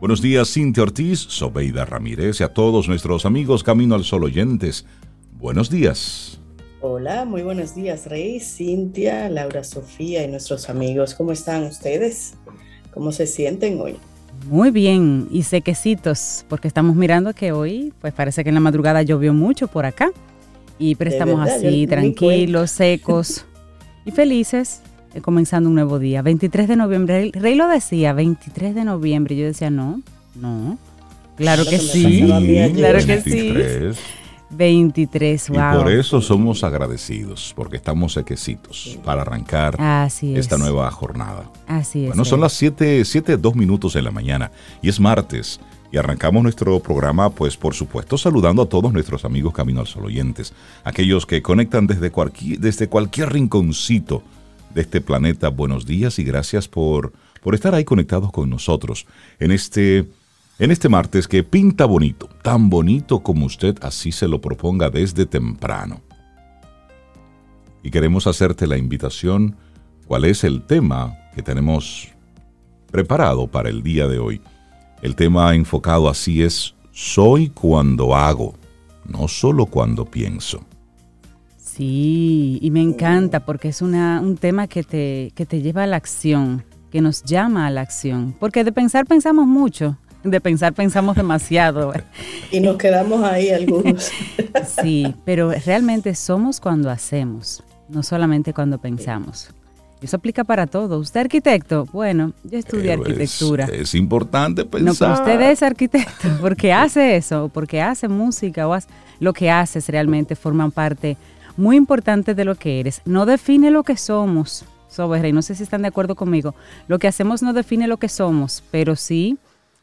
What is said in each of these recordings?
Buenos días, Cintia Ortiz, Sobeida Ramírez y a todos nuestros amigos Camino al Sol oyentes. Buenos días. Hola, muy buenos días, Rey, Cintia, Laura Sofía y nuestros amigos. ¿Cómo están ustedes? ¿Cómo se sienten hoy? Muy bien, y sequecitos, porque estamos mirando que hoy, pues parece que en la madrugada llovió mucho por acá. Y pero estamos así, tranquilos, secos y felices, comenzando un nuevo día. 23 de noviembre, Rey lo decía, 23 de noviembre. Yo decía, no, no. Claro que sí, claro que sí. 23, wow. Y por eso somos agradecidos, porque estamos sequecitos para arrancar esta nueva jornada. Así es. Bueno, son las 7, 7, 2 minutos de la mañana y es martes. Y arrancamos nuestro programa, pues por supuesto, saludando a todos nuestros amigos Camino al Sol oyentes, aquellos que conectan desde cualquier, desde cualquier rinconcito de este planeta. Buenos días y gracias por, por estar ahí conectados con nosotros en este en este martes que pinta bonito, tan bonito como usted así se lo proponga desde temprano. Y queremos hacerte la invitación, ¿cuál es el tema que tenemos preparado para el día de hoy? El tema enfocado así es, soy cuando hago, no solo cuando pienso. Sí, y me encanta porque es una, un tema que te, que te lleva a la acción, que nos llama a la acción, porque de pensar pensamos mucho, de pensar pensamos demasiado. y nos quedamos ahí algunos. sí, pero realmente somos cuando hacemos, no solamente cuando pensamos. Eso aplica para todo. ¿Usted arquitecto? Bueno, yo estudié arquitectura. Es, importante pensar. No, pero usted es arquitecto porque hace eso, porque hace música o hace, lo que haces realmente forman parte muy importante de lo que eres. No define lo que somos, Soberrey, no sé si están de acuerdo conmigo. Lo que hacemos no define lo que somos, pero sí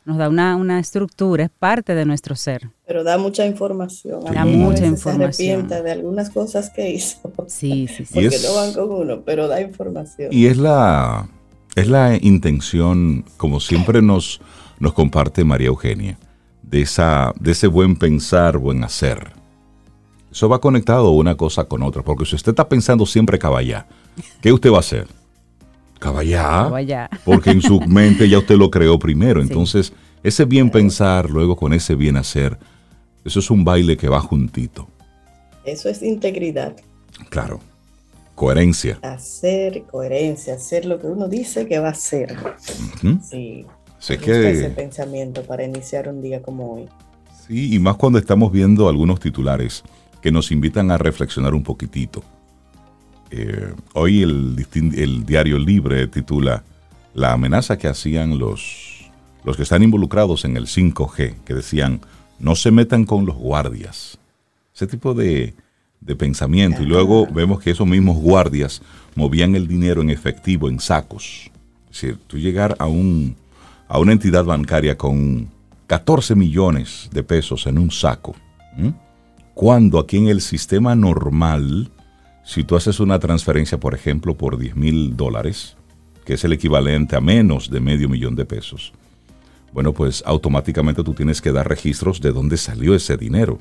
nos da una, una estructura, es parte de nuestro ser. Pero da mucha información. Da mucha información. Se arrepienta de algunas cosas que hizo. Sí, sí, sí. Porque no van con uno, pero da información. Y es la, es la intención, como siempre nos, nos comparte María Eugenia, de, esa, de ese buen pensar, buen hacer. Eso va conectado una cosa con otra, porque si usted está pensando siempre caballá, ¿qué usted va a hacer? Caballá. Porque en su mente ya usted lo creó primero. Entonces, ese bien pensar, luego con ese bien hacer, eso es un baile que va juntito. Eso es integridad. Claro. Coherencia. Hacer, coherencia, hacer lo que uno dice que va a hacer. Sí. Sé que... ese pensamiento para iniciar un día como hoy. Sí, y más cuando estamos viendo algunos titulares que nos invitan a reflexionar un poquitito. Eh, hoy el, diario Libre titula La amenaza que hacían los, los que están involucrados en el 5G, que decían, no se metan con los guardias. Ese tipo de, pensamiento. Y luego vemos que esos mismos guardias movían el dinero en efectivo, en sacos. Es decir, tú llegar a, un, a una entidad bancaria con 14 millones de pesos en un saco, cuando aquí en el sistema normal si tú haces una transferencia, por ejemplo, por 10 mil dólares, que es el equivalente a menos de medio millón de pesos, bueno, pues automáticamente tú tienes que dar registros de dónde salió ese dinero.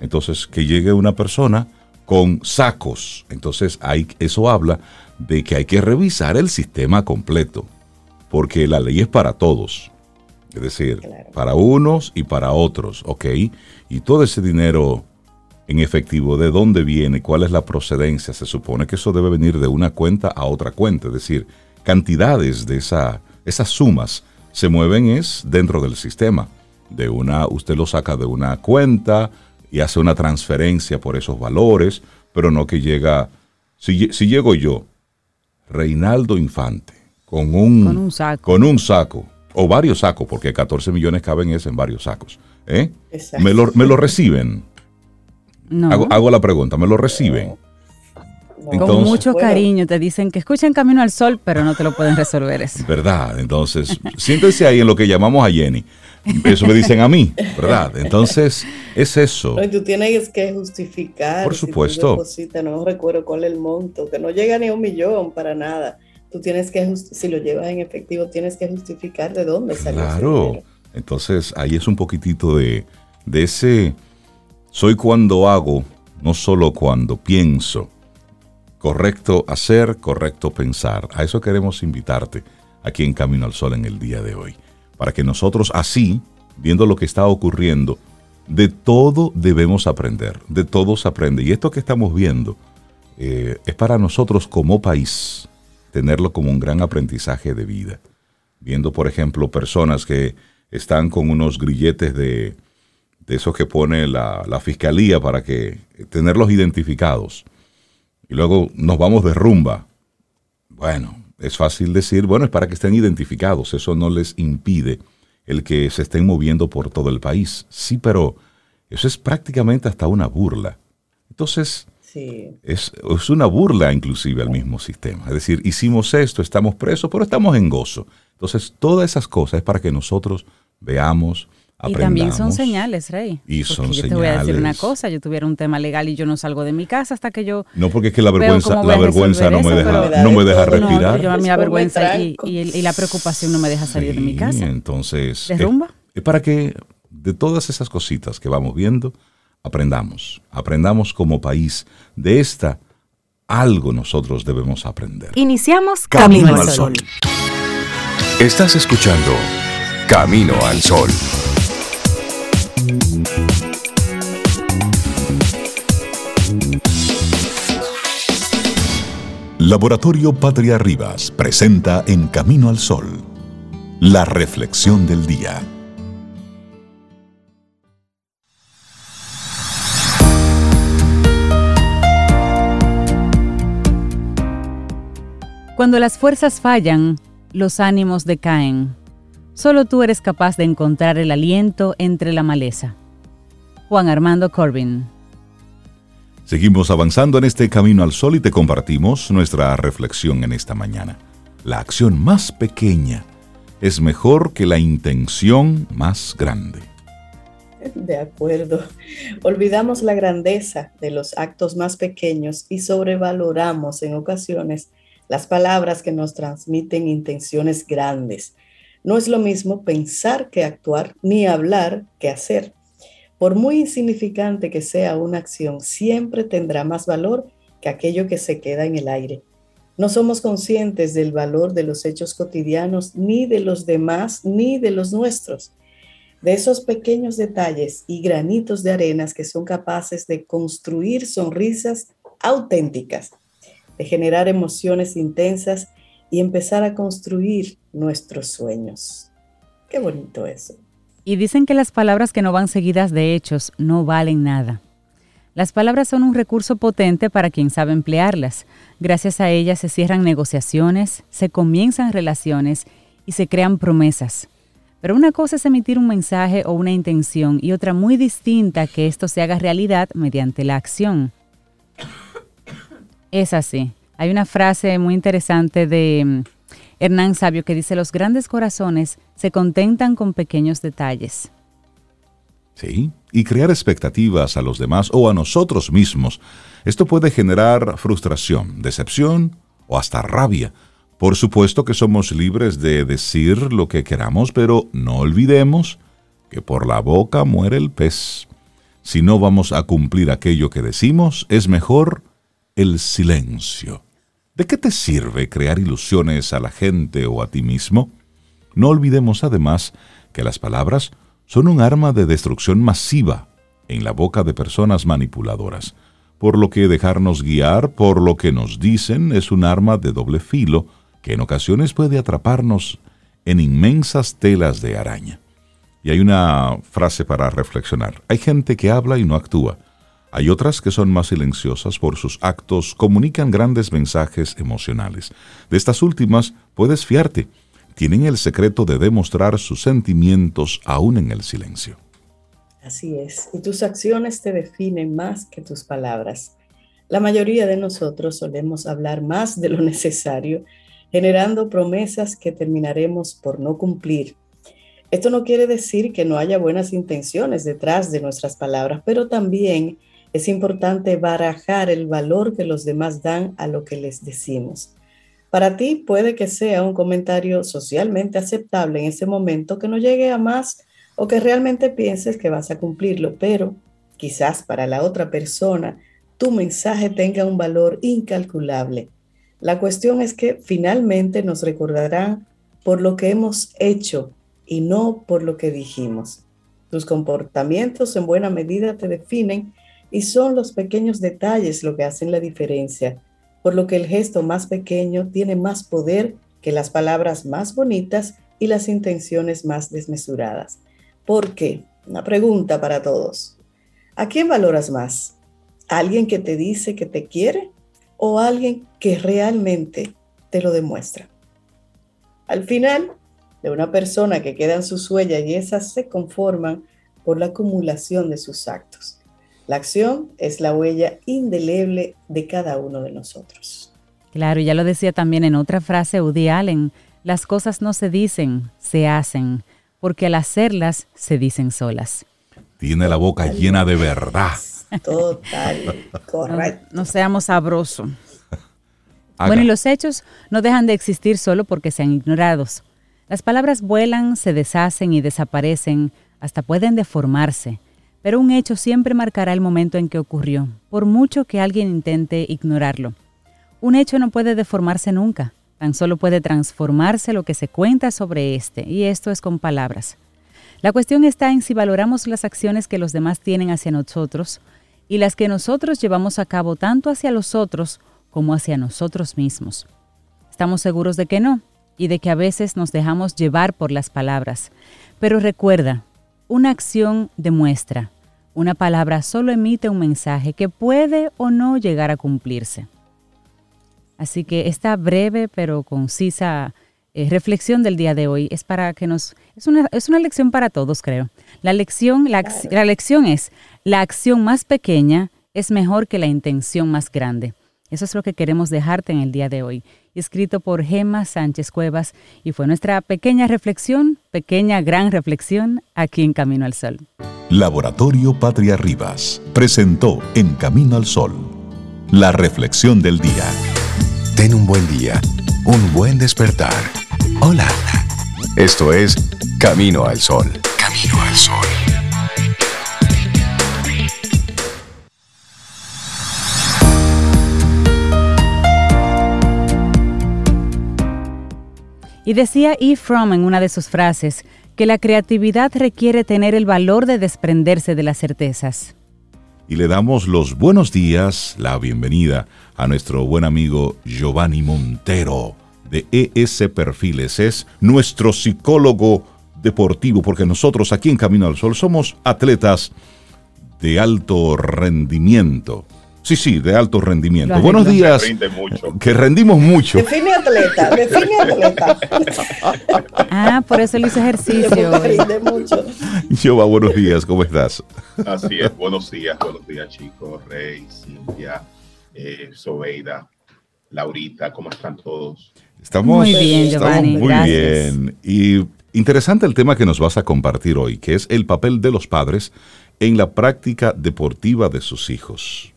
Entonces, que llegue una persona con sacos. Entonces, hay, eso habla de que hay que revisar el sistema completo, porque la ley es para todos. Es decir, para unos y para otros, ¿ok? Y todo ese dinero en efectivo, de dónde viene, cuál es la procedencia. Se supone que eso debe venir de una cuenta a otra cuenta, es decir, cantidades de esa, esas sumas se mueven es dentro del sistema. De una, usted lo saca de una cuenta y hace una transferencia por esos valores, pero no que llega, si, si llego yo, Reinaldo Infante, con un, con un, saco. con un saco, o varios sacos, porque 14 millones caben es en varios sacos, ¿eh? me, lo, me lo reciben Hago, la pregunta, ¿me lo reciben? Con mucho cariño te dicen que escuchen Camino al Sol, pero no te lo pueden resolver eso. ¿Verdad? Entonces, siéntense ahí en lo que llamamos a Jenny. Eso me dicen a mí, ¿verdad? Entonces, es eso. No, tú tienes que justificar. Por supuesto. no recuerdo cuál es el monto, que no llega ni a un millón para nada. Tú tienes que, si lo llevas en efectivo, tienes que justificar de dónde salió. Claro. Entonces, ahí es un poquitito de, de ese soy cuando hago, no solo cuando pienso. Correcto hacer, correcto pensar. A eso queremos invitarte aquí en Camino al Sol en el día de hoy. para que nosotros así, viendo lo que está ocurriendo, de todo debemos aprender, de todo se aprende. Y esto que estamos viendo eh, es para nosotros como país tenerlo como un gran aprendizaje de vida. Viendo, por ejemplo, personas que están con unos grilletes de, de esos que pone la, la, fiscalía para que tenerlos identificados. Y luego nos vamos de rumba. Bueno, es fácil decir, bueno, es para que estén identificados. Eso no les impide el que se estén moviendo por todo el país. Sí, pero eso es prácticamente hasta una burla. Entonces, es, es, una burla inclusive al mismo sistema. Es decir, hicimos esto, estamos presos, pero estamos en gozo. Entonces, todas esas cosas es para que nosotros veamos, y también son señales, Rey. Y son yo te voy a decir una cosa, yo tuviera un tema legal y yo no salgo de mi casa hasta que yo No, porque es que la vergüenza, la vergüenza no, me deja, no me deja respirar. yo a mí la vergüenza y, y, la preocupación no me deja salir de mi casa. Entonces, ¿Derrumba? Es, para que de todas esas cositas que vamos viendo, aprendamos. Aprendamos como país. De esta, algo nosotros debemos aprender. Iniciamos Camino, al Sol. Estás escuchando Camino al Sol. Laboratorio Patria Rivas presenta En Camino al Sol, la reflexión del día. Cuando las fuerzas fallan, los ánimos decaen. Solo tú eres capaz de encontrar el aliento entre la maleza. Juan Armando Corbin. Seguimos avanzando en este camino al sol y te compartimos nuestra reflexión en esta mañana. La acción más pequeña es mejor que la intención más grande. De acuerdo. Olvidamos la grandeza de los actos más pequeños y sobrevaloramos en ocasiones las palabras que nos transmiten intenciones grandes no es lo mismo pensar que actuar, ni hablar que hacer. Por muy insignificante que sea una acción, siempre tendrá más valor que aquello que se queda en el aire. No somos conscientes del valor de los hechos cotidianos, ni de los demás, ni de los nuestros. De esos pequeños detalles y granitos de arenas que son capaces de construir sonrisas auténticas, de generar emociones intensas y empezar a construir nuestros sueños. Qué bonito eso. Y dicen que las palabras que no van seguidas de hechos no valen nada. Las palabras son un recurso potente para quien sabe emplearlas. Gracias a ellas se cierran negociaciones, se comienzan relaciones y se crean promesas. Pero una cosa es emitir un mensaje o una intención y otra muy distinta que esto se haga realidad mediante la acción. Es así. Hay una frase muy interesante de Hernán Sabio que dice, los grandes corazones se contentan con pequeños detalles. Sí, y crear expectativas a los demás o a nosotros mismos. Esto puede generar frustración, decepción o hasta rabia. Por supuesto que somos libres de decir lo que queramos, pero no olvidemos que por la boca muere el pez. Si no vamos a cumplir aquello que decimos, es mejor el silencio. ¿De qué te sirve crear ilusiones a la gente o a ti mismo? No olvidemos además que las palabras son un arma de destrucción masiva en la boca de personas manipuladoras, por lo que dejarnos guiar por lo que nos dicen es un arma de doble filo que en ocasiones puede atraparnos en inmensas telas de araña. Y hay una frase para reflexionar. Hay gente que habla y no actúa hay otras que son más silenciosas por sus actos, comunican grandes mensajes emocionales. De estas últimas puedes fiarte. Tienen el secreto de demostrar sus sentimientos aún en el silencio. Así es, y tus acciones te definen más que tus palabras. La mayoría de nosotros solemos hablar más de lo necesario, generando promesas que terminaremos por no cumplir. Esto no quiere decir que no haya buenas intenciones detrás de nuestras palabras, pero también es importante barajar el valor que los demás dan a lo que les decimos. Para ti puede que sea un comentario socialmente aceptable en ese momento que no llegue a más o que realmente pienses que vas a cumplirlo, pero quizás para la otra persona tu mensaje tenga un valor incalculable. La cuestión es que finalmente nos recordarán por lo que hemos hecho y no por lo que dijimos. Tus comportamientos en buena medida te definen y son los pequeños detalles lo que hacen la diferencia, por lo que el gesto más pequeño tiene más poder que las palabras más bonitas y las intenciones más desmesuradas. ¿Por qué? Una pregunta para todos. ¿A quién valoras más? ¿A alguien que te dice que te quiere o alguien que realmente te lo demuestra? Al final, de una persona que queda en sus huellas y esas se conforman por la acumulación de sus actos. La acción es la huella indeleble de cada uno de nosotros. Claro, ya lo decía también en otra frase Woody Allen, las cosas no se dicen, se hacen, porque al hacerlas se dicen solas. Tiene la boca llena de verdad. Total, correcto. No, seamos sabrosos. Bueno, y los hechos no dejan de existir solo porque sean ignorados. Las palabras vuelan, se deshacen y desaparecen, hasta pueden deformarse, pero un hecho siempre marcará el momento en que ocurrió, por mucho que alguien intente ignorarlo. Un hecho no puede deformarse nunca, tan solo puede transformarse lo que se cuenta sobre este, y esto es con palabras. La cuestión está en si valoramos las acciones que los demás tienen hacia nosotros y las que nosotros llevamos a cabo tanto hacia los otros como hacia nosotros mismos. Estamos seguros de que no y de que a veces nos dejamos llevar por las palabras. Pero recuerda, una acción demuestra, una palabra solo emite un mensaje que puede o no llegar a cumplirse. Así que esta breve pero concisa eh, reflexión del día de hoy es para que nos es una, es una lección para todos, creo. La lección, la, la lección es la acción más pequeña es mejor que la intención más grande. Eso es lo que queremos dejarte en el día de hoy. Escrito por Gemma Sánchez Cuevas y fue nuestra pequeña reflexión, pequeña gran reflexión aquí en Camino al Sol. Laboratorio Patria Rivas presentó En Camino al Sol la reflexión del día. Ten un buen día, un buen despertar. Hola. Esto es Camino al Sol. Camino al Sol. Y decía E. Fromm en una de sus frases que la creatividad requiere tener el valor de desprenderse de las certezas y le damos los buenos días, la bienvenida a nuestro buen amigo Giovanni Montero de ES Perfiles. Es nuestro psicólogo deportivo, porque nosotros aquí en Camino al Sol somos atletas de alto rendimiento. Sí, sí, de alto rendimiento. Buenos días. Que rendimos mucho. Define atleta, define atleta. ah, por eso él hizo ejercicio. Rinde mucho. Yoba, buenos días, ¿cómo estás? Así es, buenos días, buenos días chicos, Rey, Cintia, eh, Sobeida, Laurita, ¿cómo están todos? Estamos muy bien, Giovanni. muy bien. Y interesante el tema que nos vas a compartir hoy, que es el papel de los padres en la práctica deportiva de sus hijos.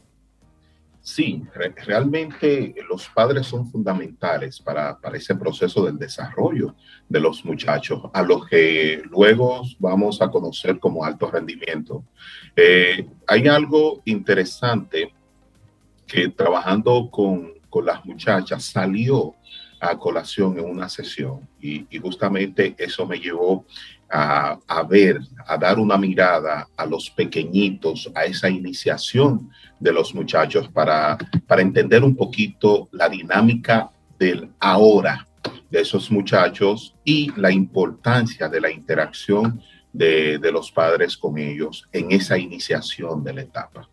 Sí, realmente los padres son fundamentales para, ese proceso del desarrollo de los muchachos, a los que luego vamos a conocer como alto rendimiento. Eh, hay algo interesante que trabajando con, las muchachas salió a colación en una sesión y, y justamente eso me llevó a, ver, a dar una mirada a los pequeñitos, a esa iniciación de los muchachos para, para entender un poquito la dinámica del ahora de esos muchachos y la importancia de la interacción de, de los padres con ellos en esa iniciación de la etapa.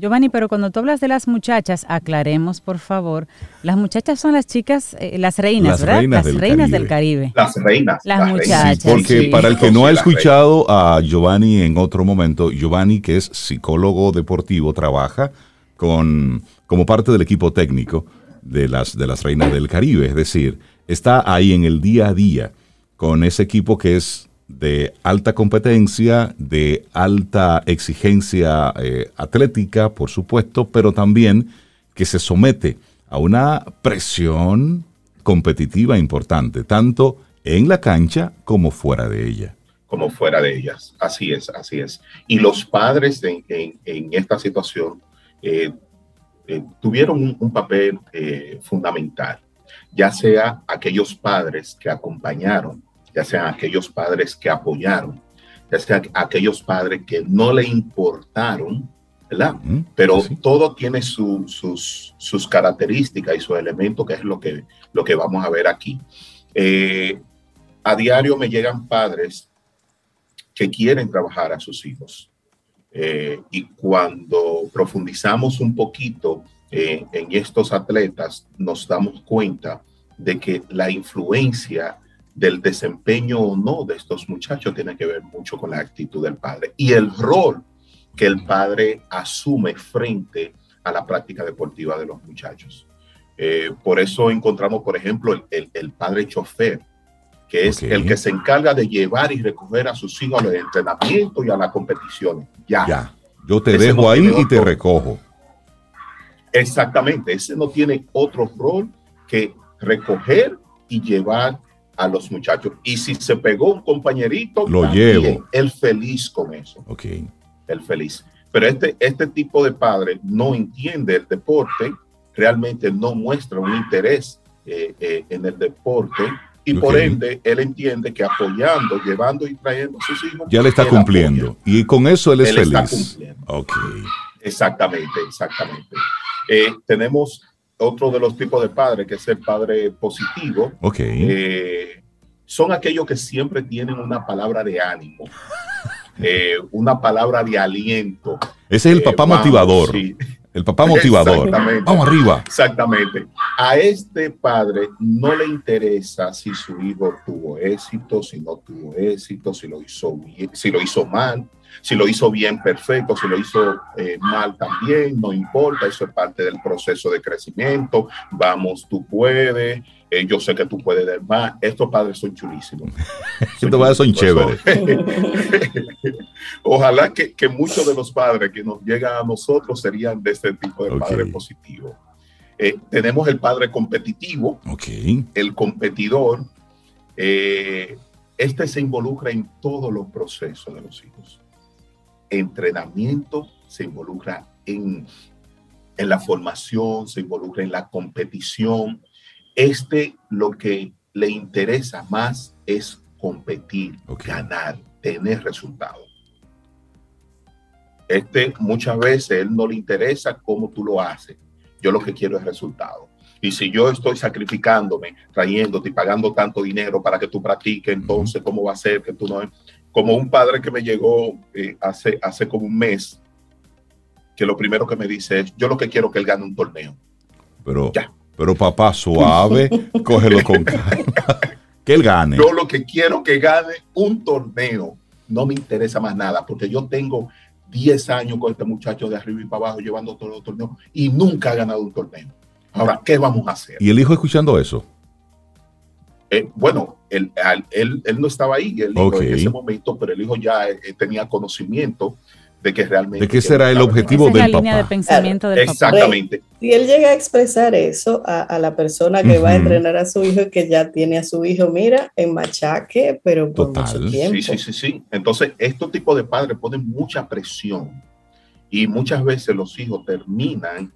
Giovanni, pero cuando tú hablas de las muchachas, aclaremos, por favor. Las muchachas son las chicas, eh, las reinas, las ¿verdad? Reinas las del reinas Caribe. del Caribe. Las reinas. Las, muchachas. Sí, porque sí. para el que no ha escuchado a Giovanni en otro momento, Giovanni, que es psicólogo deportivo, trabaja con, como parte del equipo técnico de las, de las reinas del Caribe. Es decir, está ahí en el día a día con ese equipo que es de alta competencia, de alta exigencia eh, atlética, por supuesto, pero también que se somete a una presión competitiva importante, tanto en la cancha como fuera de ella. Como fuera de ellas. Así es, así es. Y los padres en, esta situación eh, eh, tuvieron un, papel fundamental, ya sea aquellos padres que acompañaron ya sean aquellos padres que apoyaron, ya sean aquellos padres que no le importaron, ¿verdad? Pero todo tiene sus, sus características y sus elementos, que es lo que, lo que vamos a ver aquí. Eh, a diario me llegan padres que quieren trabajar a sus hijos. Eh, y cuando profundizamos un poquito eh, en estos atletas, nos damos cuenta de que la influencia del desempeño o no de estos muchachos tiene que ver mucho con la actitud del padre y el rol que el padre asume frente a la práctica deportiva de los muchachos. Eh, por eso encontramos, por ejemplo, el, el, padre chofer, que es el que se encarga de llevar y recoger a sus hijos al entrenamiento y a las competiciones. Ya. ya. Yo te dejo ahí y te recojo. Exactamente. Ese no tiene otro rol que recoger y llevar a los muchachos. Y si se pegó un compañerito, lo llevo. El feliz con eso. Ok. El feliz. Pero este, este tipo de padre no entiende el deporte, realmente no muestra un interés eh, eh, en el deporte y por ende él entiende que apoyando, llevando y trayendo a sus hijos. Ya le está cumpliendo. Y con eso él es feliz. Está cumpliendo. Ok. Exactamente, exactamente. Eh, tenemos otro de los tipos de padres, que es el padre positivo, eh, son aquellos que siempre tienen una palabra de ánimo, eh, una palabra de aliento. Ese es el papá motivador. El papá motivador. Vamos arriba. Exactamente. A este padre no le interesa si su hijo tuvo éxito, si no tuvo éxito, si lo hizo bien, si lo hizo mal, si lo hizo bien, perfecto, si lo hizo eh, mal también, no importa, eso es parte del proceso de crecimiento. Vamos, tú puedes. Eh, yo sé que tú puedes dar más. Estos padres son chulísimos. Estos padres son chéveres. Ojalá que, que, muchos de los padres que nos llegan a nosotros serían de este tipo de padre positivo. Eh, tenemos el padre competitivo, el competidor. este se involucra en todos los procesos de los hijos entrenamiento, se involucra en, en la formación, se involucra en la competición. Este lo que le interesa más es competir, ganar, tener resultados. Este muchas veces él no le interesa cómo tú lo haces. Yo lo que quiero es resultado. Y si yo estoy sacrificándome, trayéndote y pagando tanto dinero para que tú practiques, entonces, ¿cómo va a ser que tú no como un padre que me llegó eh, hace, hace como un mes, que lo primero que me dice es, yo lo que quiero es que él gane un torneo. Pero, pero papá, suave, cógelo con calma. que él gane. Yo lo que quiero que gane un torneo. No me interesa más nada, porque yo tengo 10 años con este muchacho de arriba y para abajo llevando todos los torneos y nunca ha ganado un torneo. Ahora, ¿qué vamos a hacer? ¿Y el hijo escuchando eso? Eh, bueno, él, él, él, no estaba ahí el hijo en ese momento, pero el hijo ya eh, tenía conocimiento de que realmente... De que ese era el objetivo del la papá. línea de pensamiento del Exactamente. Si él llega a expresar eso a, la persona que va a entrenar a su hijo, que ya tiene a su hijo, mira, en machaque, pero por mucho tiempo. Sí, sí, sí, sí. Entonces, estos tipos de padres ponen mucha presión y muchas veces los hijos terminan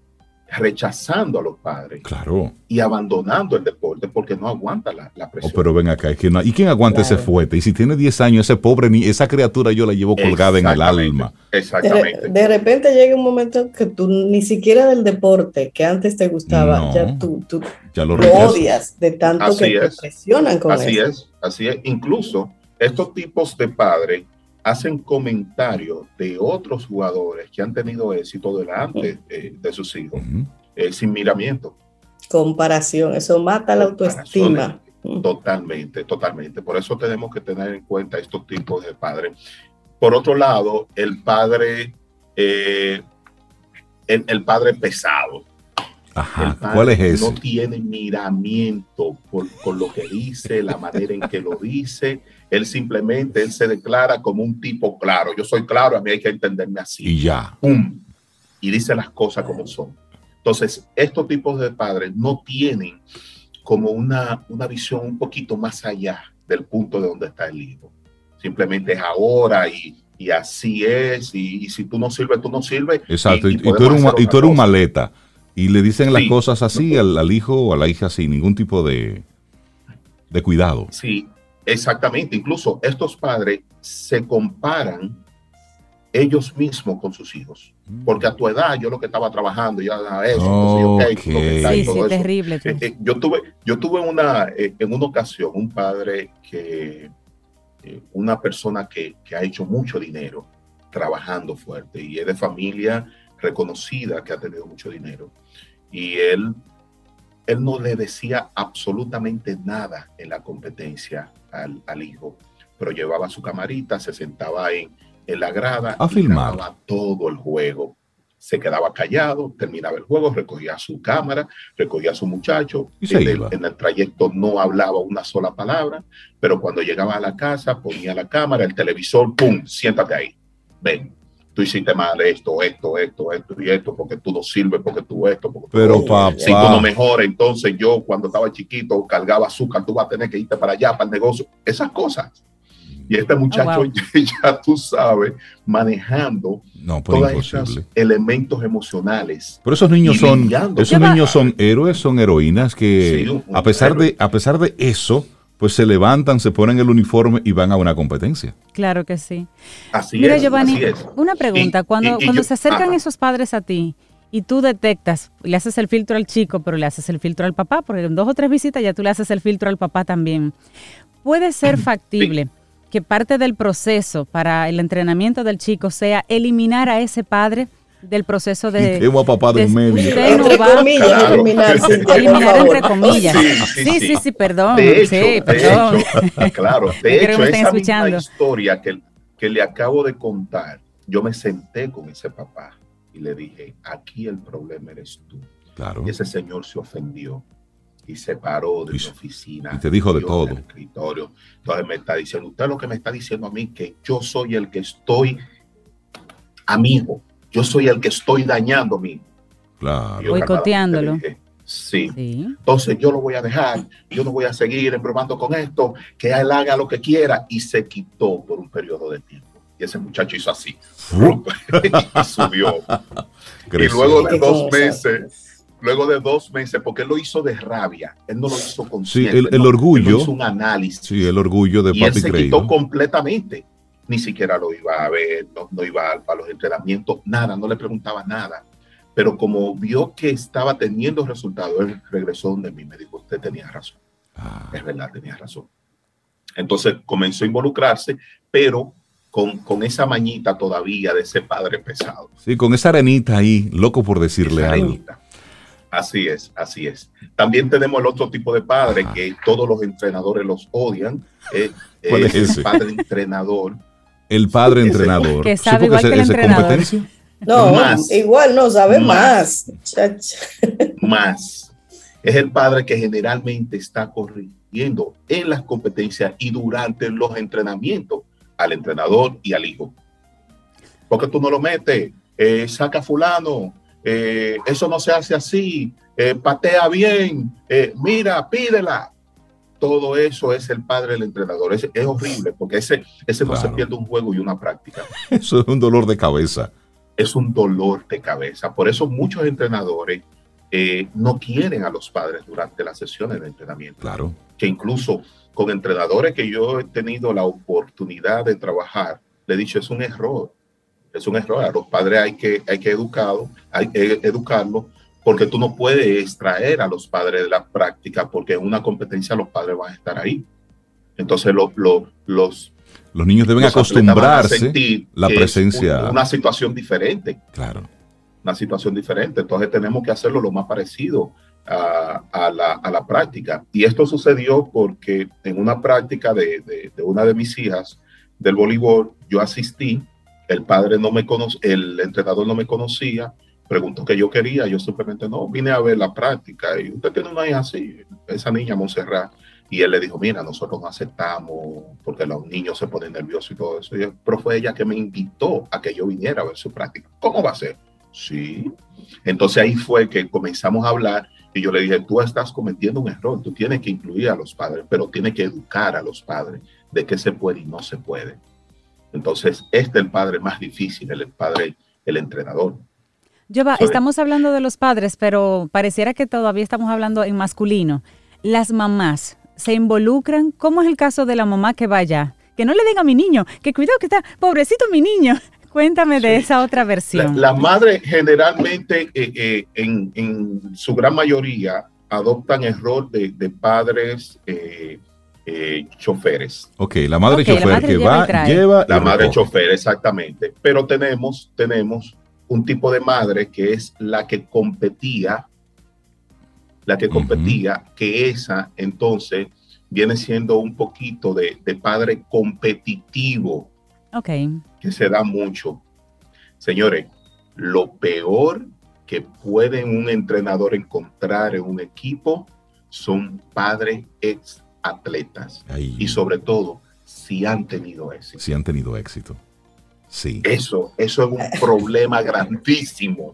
rechazando a los padres. Claro. Y abandonando el deporte porque no aguanta la, la presión. Oh, pero ven acá, es que no, ¿y quién aguanta ese fuerte? Y si tiene 10 años, ese pobre, ni esa criatura yo la llevo colgada en el alma. Exactamente. De, repente llega un momento que tú ni siquiera del deporte que antes te gustaba, ya tú, tú ya lo, odias de tanto que te presionan con así eso. Así es, así es. Incluso estos tipos de padres hacen comentarios de otros jugadores que han tenido éxito delante eh, de sus hijos, eh, sin miramiento. Comparación, eso mata la autoestima. Totalmente, totalmente. Por eso tenemos que tener en cuenta estos tipos de padres. Por otro lado, el padre, eh, el, padre pesado. Ajá. ¿Cuál es ese? No tiene miramiento por, por, lo que dice, la manera en que lo dice. Él simplemente, él se declara como un tipo claro. Yo soy claro, a mí hay que entenderme así. Y ya. ¡Pum! Y dice las cosas como son. Entonces, estos tipos de padres no tienen como una, una visión un poquito más allá del punto de donde está el hijo. Simplemente es ahora y, y así es. Y, si tú no sirves, tú no sirves. Exacto. Y, tú, eres un, y tú eres un maleta. Y le dicen las cosas así al, al, hijo o a la hija sin ningún tipo de, de cuidado. Sí, Exactamente, incluso estos padres se comparan ellos mismos con sus hijos. Porque a tu edad yo lo que estaba trabajando, ya eso, sí, sí, terrible. Eh, eh, yo tuve, yo tuve una, eh, en una ocasión un padre que, una persona que, que, ha hecho mucho dinero trabajando fuerte y es de familia reconocida que ha tenido mucho dinero. Y él, él no le decía absolutamente nada en la competencia al, al hijo, pero llevaba su camarita, se sentaba en en la grada a filmar todo el juego. Se quedaba callado, terminaba el juego, recogía su cámara, recogía a su muchacho. Y en, el, en, el, trayecto no hablaba una sola palabra, pero cuando llegaba a la casa ponía la cámara, el televisor, ¡pum! Siéntate ahí. Ven, tú hiciste mal esto, esto, esto, esto y esto, porque tú no sirves, porque tú esto. Porque pero tú, papá. Si tú no mejoras, entonces yo cuando estaba chiquito cargaba azúcar, tú vas a tener que irte para allá, para el negocio. Esas cosas. Y este muchacho, oh, wow. ya, tú sabes, manejando no, pues todos esos elementos emocionales. Pero esos niños son, esos niños son héroes, son heroínas que sí, a pesar de, a pesar de eso, pues se levantan, se ponen el uniforme y van a una competencia. Claro que sí. Así Mira, es, Giovanni, así es. una pregunta. Y, cuando y, y cuando yo, se acercan ajá. esos padres a ti y tú detectas, le haces el filtro al chico, pero le haces el filtro al papá, porque en dos o tres visitas ya tú le haces el filtro al papá también. Puede ser factible. Sí que parte del proceso para el entrenamiento del chico sea eliminar a ese padre del proceso de... Qué papá de, de medio. Usted no va comillas, claro. eliminar, sí, eliminar entre comillas. Sí, Sí, sí, sí, sí, perdón. De hecho, sí, de perdón. hecho, claro, de Creo que hecho, me esa escuchando. misma historia que, que le acabo de contar, yo me senté con ese papá y le dije, aquí el problema eres tú. Claro. Y ese señor se ofendió y se paró de Y- la oficina. y te dijo de todo. en el escritorio. Entonces me está diciendo, usted lo que me está diciendo a mí, que yo soy el que estoy amigo, yo soy el que estoy dañando a mí. Claro. Boicoteándolo. Sí. Sí. Entonces yo lo voy a dejar, yo no voy a seguir embromando con esto, que él haga lo que quiera y se quitó por un periodo de tiempo. Y ese muchacho hizo así y subió. Y luego de dos meses, luego de dos meses, porque él lo hizo de rabia, él no lo hizo consciente. el- el no, orgullo. él no hizo un análisis Sí, el orgullo de y él Papi se quitó ¿no? completamente. Ni siquiera lo iba a ver, no, no iba a, a los entrenamientos, nada, no le preguntaba nada. Pero como vio que estaba teniendo resultados, él regresó donde mí, me dijo, usted tenía razón. Ah, Es verdad, tenía razón. Entonces comenzó a involucrarse, pero con, con esa mañita todavía de ese padre pesado. sí, con esa arenita ahí, loco por decirle Esa algo. arenita. Así es, así es. También tenemos el otro tipo de padre Ajá. que todos los entrenadores los odian. eh, ¿Cuál es el padre entrenador. El padre entrenador. Que Sí, sabe igual ese- que el ese entrenador. competencia. No, Más. igual no, sabe Más. más. Es el padre que generalmente está corrigiendo en las competencias y durante los entrenamientos al entrenador y al hijo. Porque tú no lo metes, eh, saca a fulano, eh, eso no se hace así, eh, patea bien, eh, mira, pídela. Todo eso es el padre del entrenador. Es, es horrible porque ese, ese no se pierde un juego y una práctica. Eso es un dolor de cabeza. es un dolor de cabeza. Por eso muchos entrenadores eh, no quieren a los padres durante las sesiones de entrenamiento. Claro. Que incluso con entrenadores que yo he tenido la oportunidad de trabajar, le he dicho, es un error. Es un error. A los padres hay que, hay que educarlos, hay que educarlos, porque tú no puedes extraer a los padres de la práctica, porque en una competencia los padres van a estar ahí. Entonces lo- lo- los Los niños deben los van a acostumbrarse. sentir la presencia. un- una situación diferente Claro. una situación diferente. Entonces tenemos que hacerlo lo más parecido a, a la, a la práctica. Y esto sucedió porque en una práctica de, de- de una de mis hijas del voleibol, yo asistí, el padre no me conoce, el entrenador no me conocía, preguntó qué yo quería, yo simplemente no, vine a ver la práctica y usted tiene una hija así, esa niña Montserrat. Y él le dijo, mira, nosotros no aceptamos porque los niños se ponen nerviosos y todo eso. Y, pero fue ella que me invitó a que yo viniera a ver su práctica. ¿Cómo va a ser? Sí. Entonces ahí fue que comenzamos a hablar y yo le dije, tú estás cometiendo un error, tú tienes que incluir a los padres, pero tienes que educar a los padres de qué se puede y no se puede. Entonces, este es el padre más difícil, el padre, el entrenador. Jova, Sorry. estamos hablando de los padres, pero pareciera que todavía estamos hablando en masculino. Las mamás, se involucran? ¿Cómo es el caso de la mamá que vaya? Que no le diga a mi niño, que cuidado que está, pobrecito mi niño. Cuéntame de esa otra versión. Las madres generalmente, eh, eh, en, su gran mayoría, adoptan el rol de, padres eh, choferes. Ok, la madre chofer que va, lleva. La madre chofer, exactamente. Pero tenemos, tenemos un tipo de madre que es la que competía, la que competía, que esa entonces viene siendo un poquito de, de padre competitivo que se da mucho. Señores, lo peor que puede un entrenador encontrar en un equipo son padres ex atletas. Y sobre todo, si han tenido éxito. Si han tenido éxito. Sí. Eso, eso es un problema grandísimo.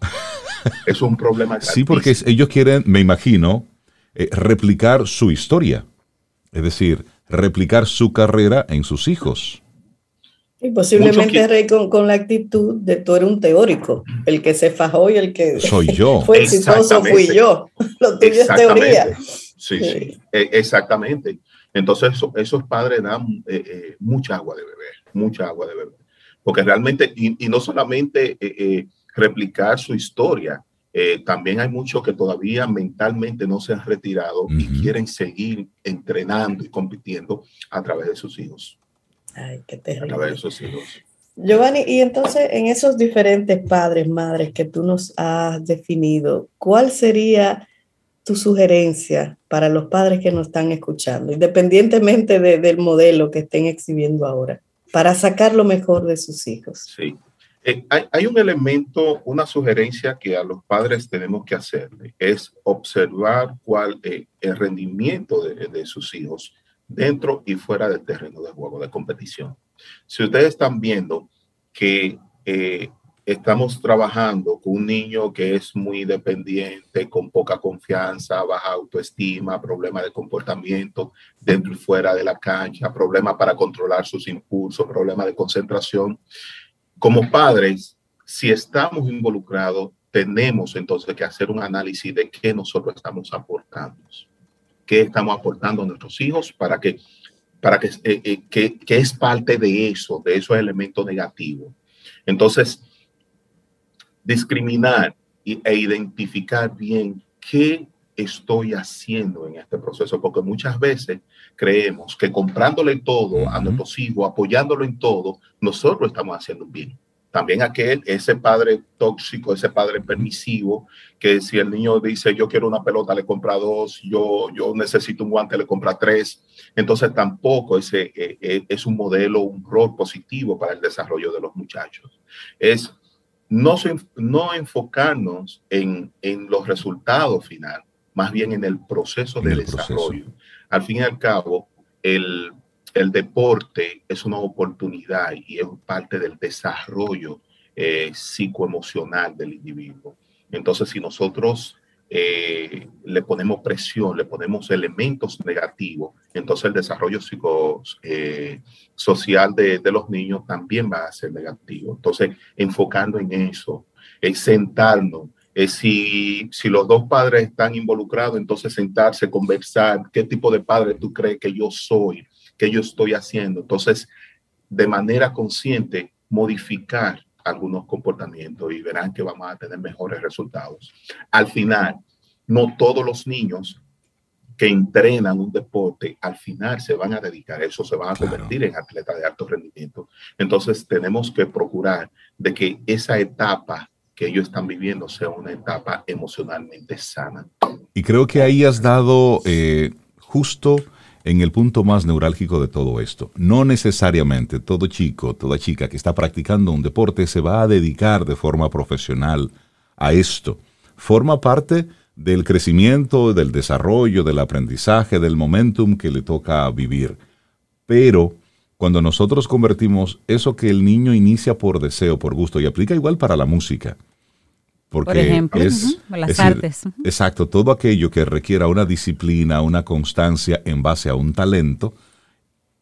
es un problema grandísimo. Sí, porque ellos quieren, me imagino, eh, replicar su historia. Es decir, replicar su carrera en sus hijos. Y posiblemente, Rey, con, la actitud de tú eres un teórico, el que se fajó y el que soy yo. fue exitoso fui yo. Lo tuyo es teoría. Sí, sí, e, exactamente. Entonces, esos padres dan eh, eh, mucha agua de beber, mucha agua de beber. Porque realmente, y, no solamente eh, replicar su historia, también hay muchos que todavía mentalmente no se han retirado y quieren seguir entrenando y compitiendo a través de sus hijos. Ay, qué terrible. Giovanni, y entonces en esos diferentes padres, madres que tú nos has definido, ¿cuál sería tu sugerencia para los padres que nos están escuchando, independientemente del modelo que estén exhibiendo ahora, para sacar lo mejor de sus hijos? Sí. Eh, hay, un elemento, una sugerencia que a los padres tenemos que hacerle, es observar cuál es eh, el rendimiento de, sus hijos dentro y fuera del terreno de juego, de competición. Si ustedes están viendo que eh, estamos trabajando con un niño que es muy dependiente, con poca confianza, baja autoestima, problemas de comportamiento dentro y fuera de la cancha, problemas para controlar sus impulsos, problemas de concentración. Como padres, si estamos involucrados, tenemos entonces que hacer un análisis de qué nosotros estamos aportando qué estamos aportando a nuestros hijos para que, para que, eh, eh, que, que, es parte de eso, de esos elementos negativos. Entonces, discriminar e identificar bien qué estoy haciendo en este proceso, porque muchas veces creemos que comprándole todo a nuestros hijos, apoyándolo en todo, nosotros estamos haciendo bien también aquel, ese padre tóxico, ese padre permisivo, que si el niño dice yo quiero una pelota, le compra dos, yo, yo necesito un guante, le compra tres. Entonces tampoco ese eh, eh, es un modelo, un rol positivo para el desarrollo de los muchachos. Es no, no enfocarnos en, en los resultados finales, más bien en el proceso de desarrollo. Al fin y al cabo, el el deporte es una oportunidad y es parte del desarrollo eh, psicoemocional del individuo. Entonces, si nosotros eh, le ponemos presión, le ponemos elementos negativos, entonces el desarrollo psicosocial eh, de, los niños también va a ser negativo. Entonces, enfocando en eso, es sentarnos. si, si los dos padres están involucrados, entonces sentarse, conversar, qué tipo de padre tú crees que yo soy, que yo estoy haciendo. Entonces, de manera consciente, modificar algunos comportamientos y verán que vamos a tener mejores resultados. Al final, no todos los niños que entrenan un deporte, al final se van a dedicar a eso, se van a convertir en atletas de alto rendimiento. Entonces, tenemos que procurar de que esa etapa que ellos están viviendo sea una etapa emocionalmente sana. Y creo que ahí has dado eh, justo en el punto más neurálgico de todo esto. No necesariamente todo chico, toda chica que está practicando un deporte se va a dedicar de forma profesional a esto. Forma parte del crecimiento, del desarrollo, del aprendizaje, del momentum que le toca vivir. Pero cuando nosotros convertimos eso que el niño inicia por deseo, por gusto, y aplica igual para la música, porque Por ejemplo, es, las artes. Exacto, todo aquello que requiera una disciplina, una constancia en base a un talento,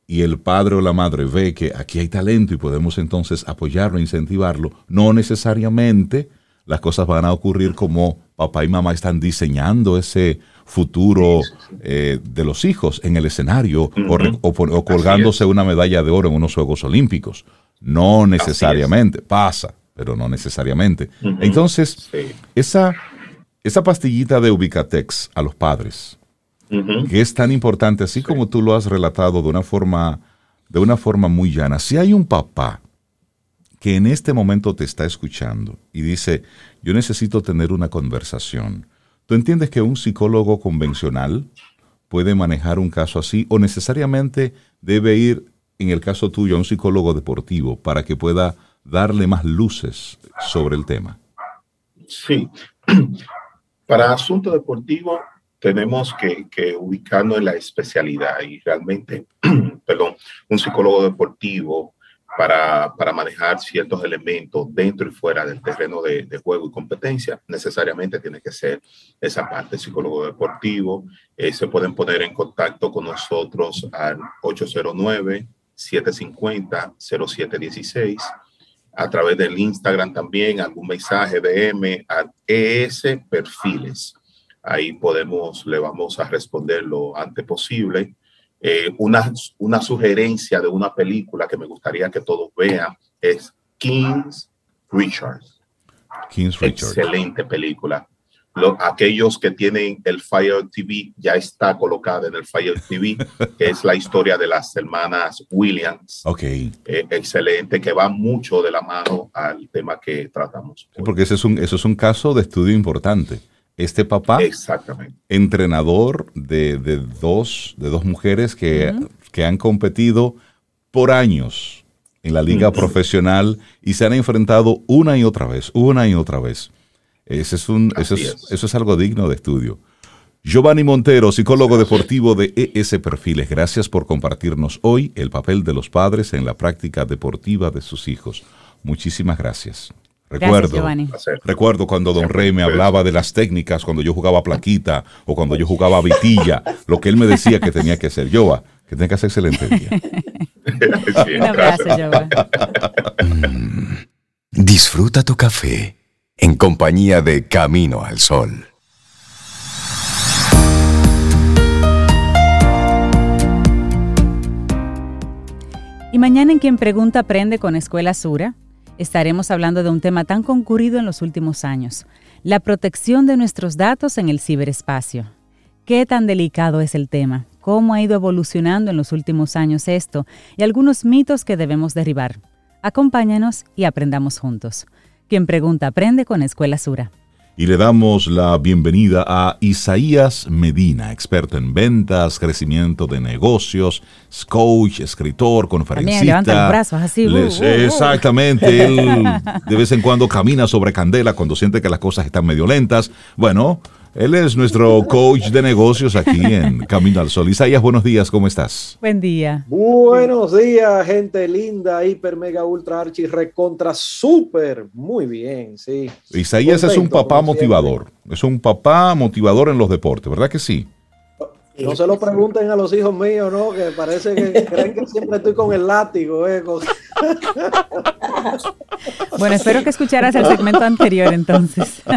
y el padre o la madre ve que aquí hay talento y podemos entonces apoyarlo, incentivarlo, no necesariamente las cosas van a ocurrir como papá y mamá están diseñando ese futuro eh, de los hijos en el escenario o, colgándose una medalla de oro en unos Juegos Olímpicos. No necesariamente, pasa, pero no necesariamente. Entonces, esa, esa pastillita de Ubicatex a los padres, que es tan importante, así como tú lo has relatado de una forma, de una forma muy llana, si hay un papá que en este momento te está escuchando y dice, yo necesito tener una conversación, ¿tú entiendes que un psicólogo convencional puede manejar un caso así o necesariamente debe ir, en el caso tuyo, a un psicólogo deportivo para que pueda darle más luces sobre el tema? Sí. Para asunto deportivo tenemos que, ubicarnos en la especialidad y realmente, perdón, un psicólogo deportivo para, para, manejar ciertos elementos dentro y fuera del terreno de, juego y competencia, necesariamente tiene que ser esa parte psicólogo deportivo. Eh, se pueden poner en contacto con nosotros al 809-750-0716, a través del Instagram también, algún mensaje DM a ES Perfiles. Ahí podemos, le vamos a responder lo antes posible. Eh, una, una sugerencia de una película que me gustaría que todos vean es King's Richard. King's Richard. Excelente película. Aquellos que tienen el Fire TV ya está colocada en el Fire TV, que es la historia de las hermanas Williams. Ok. Eh, excelente, que va mucho de la mano al tema que tratamos. porque ese es un, eso es un caso de estudio importante este papá, Exactamente. entrenador de, dos, de dos mujeres que, que, han competido por años en la liga profesional y se han enfrentado una y otra vez, una y otra vez. Ese es un, eso, es, eso es algo digno de estudio. Giovanni Montero, psicólogo deportivo de ES Perfiles, gracias por compartirnos hoy el papel de los padres en la práctica deportiva de sus hijos. Muchísimas gracias. Recuerdo, recuerdo cuando Don Rey me hablaba de las técnicas cuando yo jugaba plaquita o cuando yo jugaba vitilla, lo que él me decía que tenía que hacer. Yoba, que tenía que hacer excelente día. Un abrazo, mm. disfruta tu café en compañía de Camino al Sol. Y mañana en quien pregunta aprende con Escuela Sura estaremos hablando de un tema tan concurrido en los últimos años, la protección de nuestros datos en el ciberespacio. ¿Qué tan delicado es el tema? ¿Cómo ha ido evolucionando en los últimos años esto? Y algunos mitos que debemos derribar. Acompáñanos y aprendamos juntos. Quien pregunta aprende con Escuela Sura y le damos la bienvenida a Isaías Medina, experto en ventas, crecimiento de negocios, coach, escritor, conferencista. levanta los brazos así. Uh, uh, uh. exactamente, él de vez en cuando camina sobre candela cuando siente que las cosas están medio lentas. Bueno, él es nuestro coach de negocios aquí en Camino al Sol. Isaías, buenos días, ¿cómo estás? Buen día. Buenos días, gente linda, hiper, mega, ultra, archi, recontra, súper, muy bien, sí. Isaías es un papá motivador, es un papá motivador en los deportes, ¿verdad que sí? No se lo pregunten a los hijos míos, ¿no? Que parece que creen que siempre estoy con el látigo, ¿eh? Bueno, espero que escucharas el segmento anterior entonces.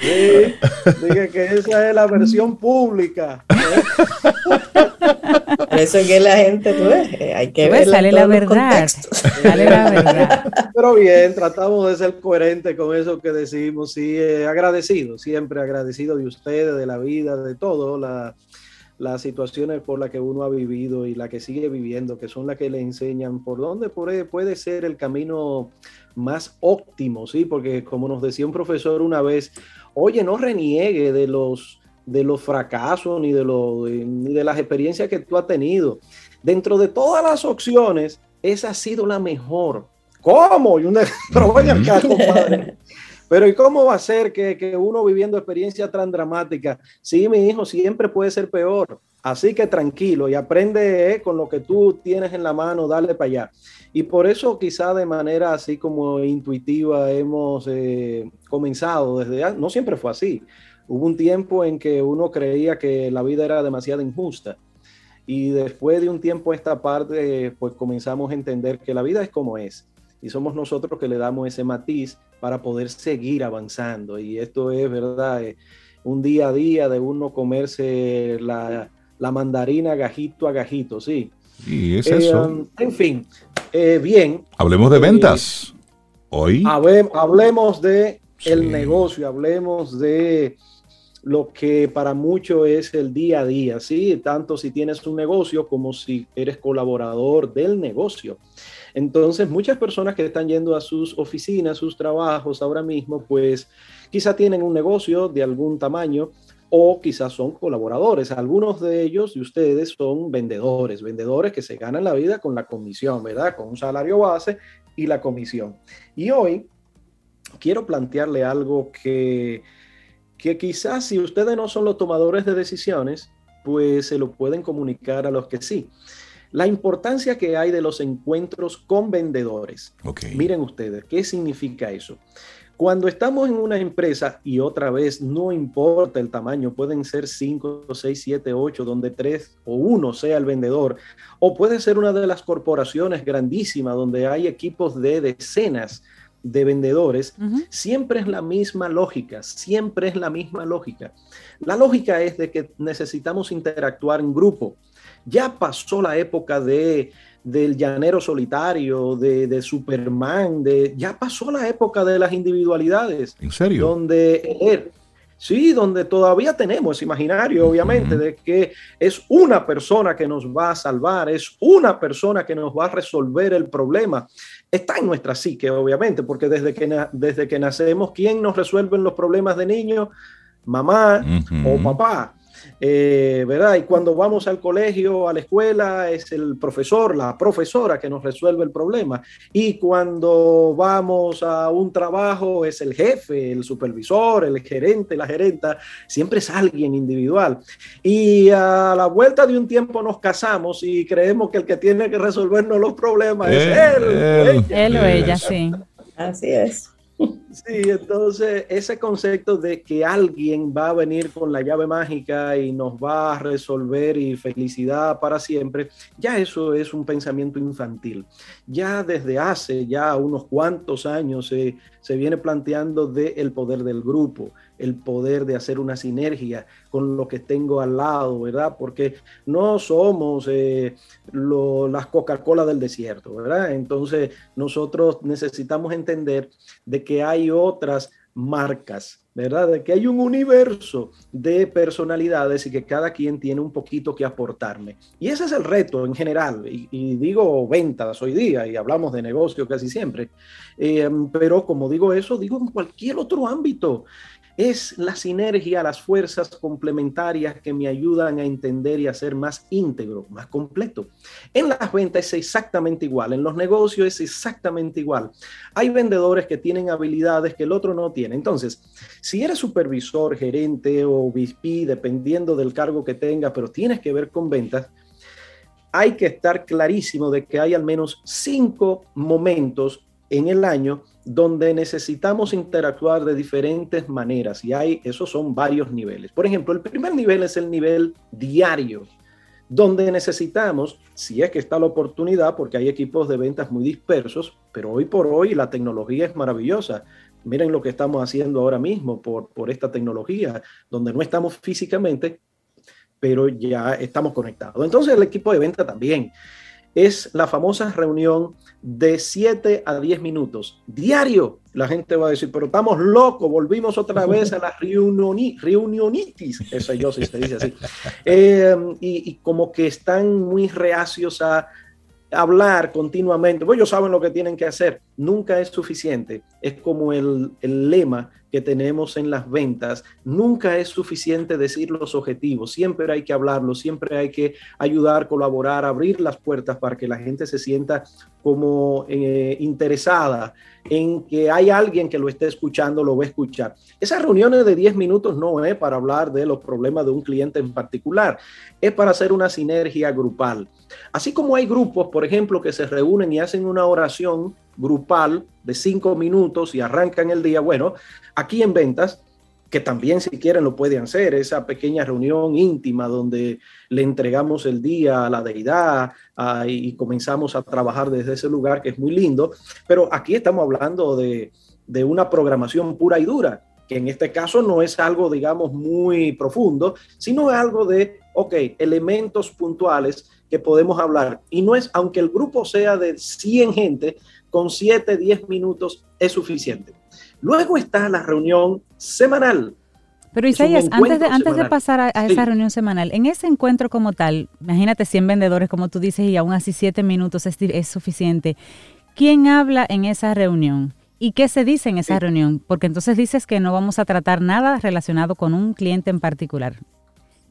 Sí, dije que esa es la versión pública. Por eso es que la gente, tú ves, eh, hay que ver. Sale la verdad. Sale la verdad. Pero bien, tratamos de ser coherentes con eso que decimos. Sí, eh, agradecido, siempre agradecido de ustedes, de la vida, de todo, la, las situaciones por las que uno ha vivido y la que sigue viviendo, que son las que le enseñan por dónde puede ser el camino más óptimo, ¿sí? Porque como nos decía un profesor una vez, oye, no reniegue de los, de los fracasos ni de, lo, ni de las experiencias que tú has tenido. Dentro de todas las opciones, esa ha sido la mejor. ¿Cómo? Y una, pero vaya acá, compadre. Pero ¿y cómo va a ser que, uno viviendo experiencias tan dramáticas? Sí, mi hijo, siempre puede ser peor. Así que tranquilo y aprende eh, con lo que tú tienes en la mano, dale para allá. Y por eso quizá de manera así como intuitiva hemos eh, comenzado desde, no siempre fue así. Hubo un tiempo en que uno creía que la vida era demasiado injusta. Y después de un tiempo esta parte, pues comenzamos a entender que la vida es como es y somos nosotros que le damos ese matiz para poder seguir avanzando. Y esto es verdad, eh, un día a día de uno comerse la, mandarina gajito a gajito, sí. Y es eso. Um, en fin, eh, bien. Hablemos de ventas. Hoy. hablemos de el negocio, hablemos de lo que para muchos es el día a día, ¿sí? Tanto si tienes un negocio como si eres colaborador del negocio. Entonces, muchas personas que están yendo a sus oficinas, sus trabajos ahora mismo, pues quizá tienen un negocio de algún tamaño o quizás son colaboradores. Algunos de ellos, de ustedes, son vendedores, vendedores que se ganan la vida con la comisión, ¿verdad? Con un salario base y la comisión. Y hoy quiero plantearle algo que que quizás si ustedes no son los tomadores de decisiones, pues se lo pueden comunicar a los que sí. La importancia que hay de los encuentros con vendedores. Miren ustedes, ¿qué significa eso? Cuando estamos en una empresa, y otra vez, no importa el tamaño, pueden ser 5, 6, 7, 8, donde 3 o 1 sea el vendedor, o puede ser una de las corporaciones grandísimas donde hay equipos de decenas de vendedores, siempre es la misma lógica, siempre es la misma lógica. La lógica es de que necesitamos interactuar en grupo. Ya pasó la época de del llanero solitario, de, Superman, de, ya pasó la época de las individualidades. ¿En serio? Donde él, Sí, donde todavía tenemos ese imaginario, obviamente, de que es una persona que nos va a salvar, es una persona que nos va a resolver el problema. Está en nuestra psique, obviamente, porque desde que, desde que nacemos, ¿quién nos resuelve los problemas de niños? Mamá o papá. Eh, ¿verdad? Y cuando vamos al colegio, a la escuela, es el profesor, la profesora que nos resuelve el problema. Y cuando vamos a un trabajo, es el jefe, el supervisor, el gerente, la gerenta, siempre es alguien individual. Y a la vuelta de un tiempo nos casamos y creemos que el que tiene que resolvernos los problemas es él. él o ella, sí. Así es. Sí, entonces ese concepto de que alguien va a venir con la llave mágica y nos va a resolver y felicidad para siempre, ya eso es un pensamiento infantil. Ya desde hace ya unos cuantos años se, viene planteando el poder del grupo, el poder de hacer una sinergia con lo que tengo al lado, ¿verdad? Porque no somos eh, las Coca-Cola del desierto, ¿verdad? Entonces nosotros necesitamos entender de que hay otras marcas, ¿verdad? De que hay un universo de personalidades y que cada quien tiene un poquito que aportarme. Y ese es el reto en general. Y, digo ventas hoy día y hablamos de negocio casi siempre. Eh, pero como digo eso, digo en cualquier otro ámbito es la sinergia, las fuerzas complementarias que me ayudan a entender y a ser más íntegro, más completo. En las ventas es exactamente igual, en los negocios es exactamente igual. Hay vendedores que tienen habilidades que el otro no tiene. Entonces, si eres supervisor, gerente o VP, dependiendo del cargo que tengas, pero tienes que ver con ventas, hay que estar clarísimo de que hay al menos cinco momentos en el año donde necesitamos interactuar de diferentes maneras y hay, esos son varios niveles. Por ejemplo, el primer nivel es el nivel diario, donde necesitamos, si es que está la oportunidad, porque hay equipos de ventas muy dispersos, pero hoy por hoy la tecnología es maravillosa. Miren lo que estamos haciendo ahora mismo por, por esta tecnología, donde no estamos físicamente, pero ya estamos conectados. Entonces el equipo de venta también es la famosa reunión de 7 a 10 minutos. Diario. La gente va a decir, pero estamos locos, volvimos otra vez a la reunionitis, eso yo sí se dice así, eh, y, y, como que están muy reacios a hablar continuamente, pues ellos saben lo que tienen que hacer, nunca es suficiente, es como el, el lema que tenemos en las ventas, nunca es suficiente decir los objetivos, siempre hay que hablarlo, siempre hay que ayudar, colaborar, abrir las puertas para que la gente se sienta como eh, interesada en que hay alguien que lo esté escuchando, lo va a escuchar. Esas reuniones de 10 minutos no es para hablar de los problemas de un cliente en particular, es para hacer una sinergia grupal. Así como hay grupos, por ejemplo, que se reúnen y hacen una oración grupal de cinco minutos y arrancan el día. Bueno, aquí en ventas, que también si quieren lo pueden hacer, esa pequeña reunión íntima donde le entregamos el día a la deidad y comenzamos a trabajar desde ese lugar que es muy lindo, pero aquí estamos hablando de, de una programación pura y dura que en este caso no es algo, digamos, muy profundo, sino algo de, ok, elementos puntuales que podemos hablar. Y no es, aunque el grupo sea de 100 gente, con 7, 10 minutos es suficiente. Luego está la reunión semanal. Pero Isaías, antes de, antes de pasar a, esa reunión semanal, en ese encuentro como tal, imagínate 100 vendedores, como tú dices, y aún así 7 minutos es, es suficiente. ¿Quién habla en esa reunión? ¿Y qué se dice en esa reunión? Porque entonces dices que no vamos a tratar nada relacionado con un cliente en particular.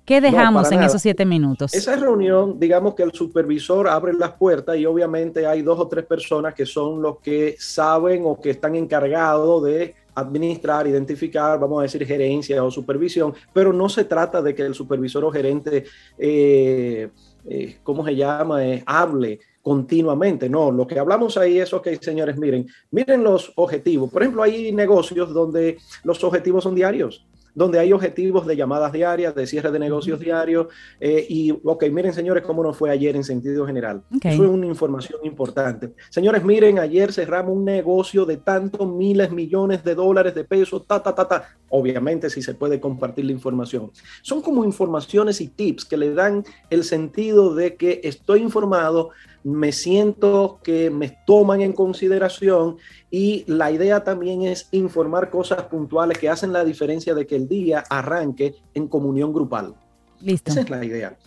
¿Qué dejamos en esos siete minutos? Esa reunión, digamos que el supervisor abre las puertas y obviamente hay dos o tres personas que son los que saben o que están encargados de administrar, identificar, vamos a decir, gerencia o supervisión, pero no se trata de que el supervisor o gerente, eh, eh, ¿cómo se llama?, eh, hable continuamente. No, lo que hablamos ahí es, ok, señores, miren, miren los objetivos. Por ejemplo, hay negocios donde los objetivos son diarios donde hay objetivos de llamadas diarias, de cierre de negocios diarios. Eh, y, ok, miren, señores, cómo nos fue ayer en sentido general. Eso es una información importante. Señores, miren, ayer cerramos un negocio de tantos miles, millones de dólares, de pesos, ta, ta, ta, ta. Obviamente, si se puede compartir la información. Son como informaciones y tips que le dan el sentido de que estoy informado, me siento que me toman en consideración y la idea también es informar cosas puntuales que hacen la diferencia de que el día arranque en comunión grupal. Listo. Esa es la idea.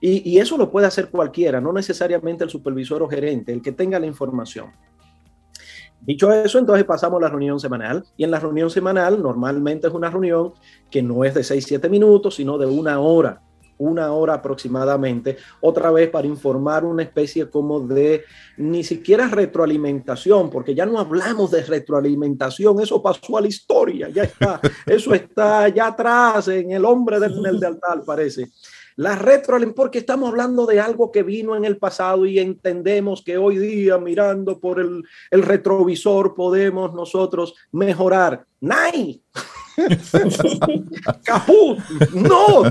Y, y, eso lo puede hacer cualquiera, no necesariamente el supervisor o gerente, el que tenga la información. Dicho eso, entonces pasamos a la reunión semanal. Y en la reunión semanal, normalmente es una reunión que no es de 6-7 minutos, sino de una hora una hora aproximadamente, otra vez para informar una especie como de ni siquiera retroalimentación, porque ya no hablamos de retroalimentación, eso pasó a la historia, ya está, eso está allá atrás en el hombre del, del de altar, parece. La retroalimentación, porque estamos hablando de algo que vino en el pasado y entendemos que hoy día mirando por el, el retrovisor podemos nosotros mejorar. ¡Nay! ¡Caput! ¡No!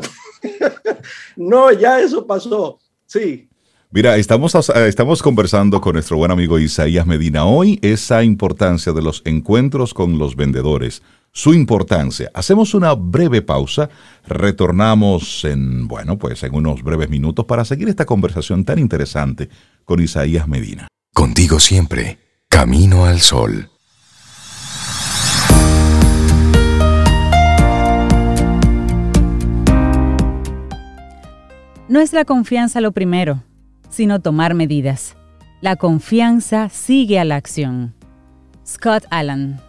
no, ya eso pasó. Sí. Mira, estamos, estamos conversando con nuestro buen amigo Isaías Medina. Hoy esa importancia de los encuentros con los vendedores, su importancia. Hacemos una breve pausa, retornamos en, bueno, pues en unos breves minutos para seguir esta conversación tan interesante con Isaías Medina. Contigo siempre, camino al sol. No es la confianza lo primero, sino tomar medidas. La confianza sigue a la acción. Scott Allen.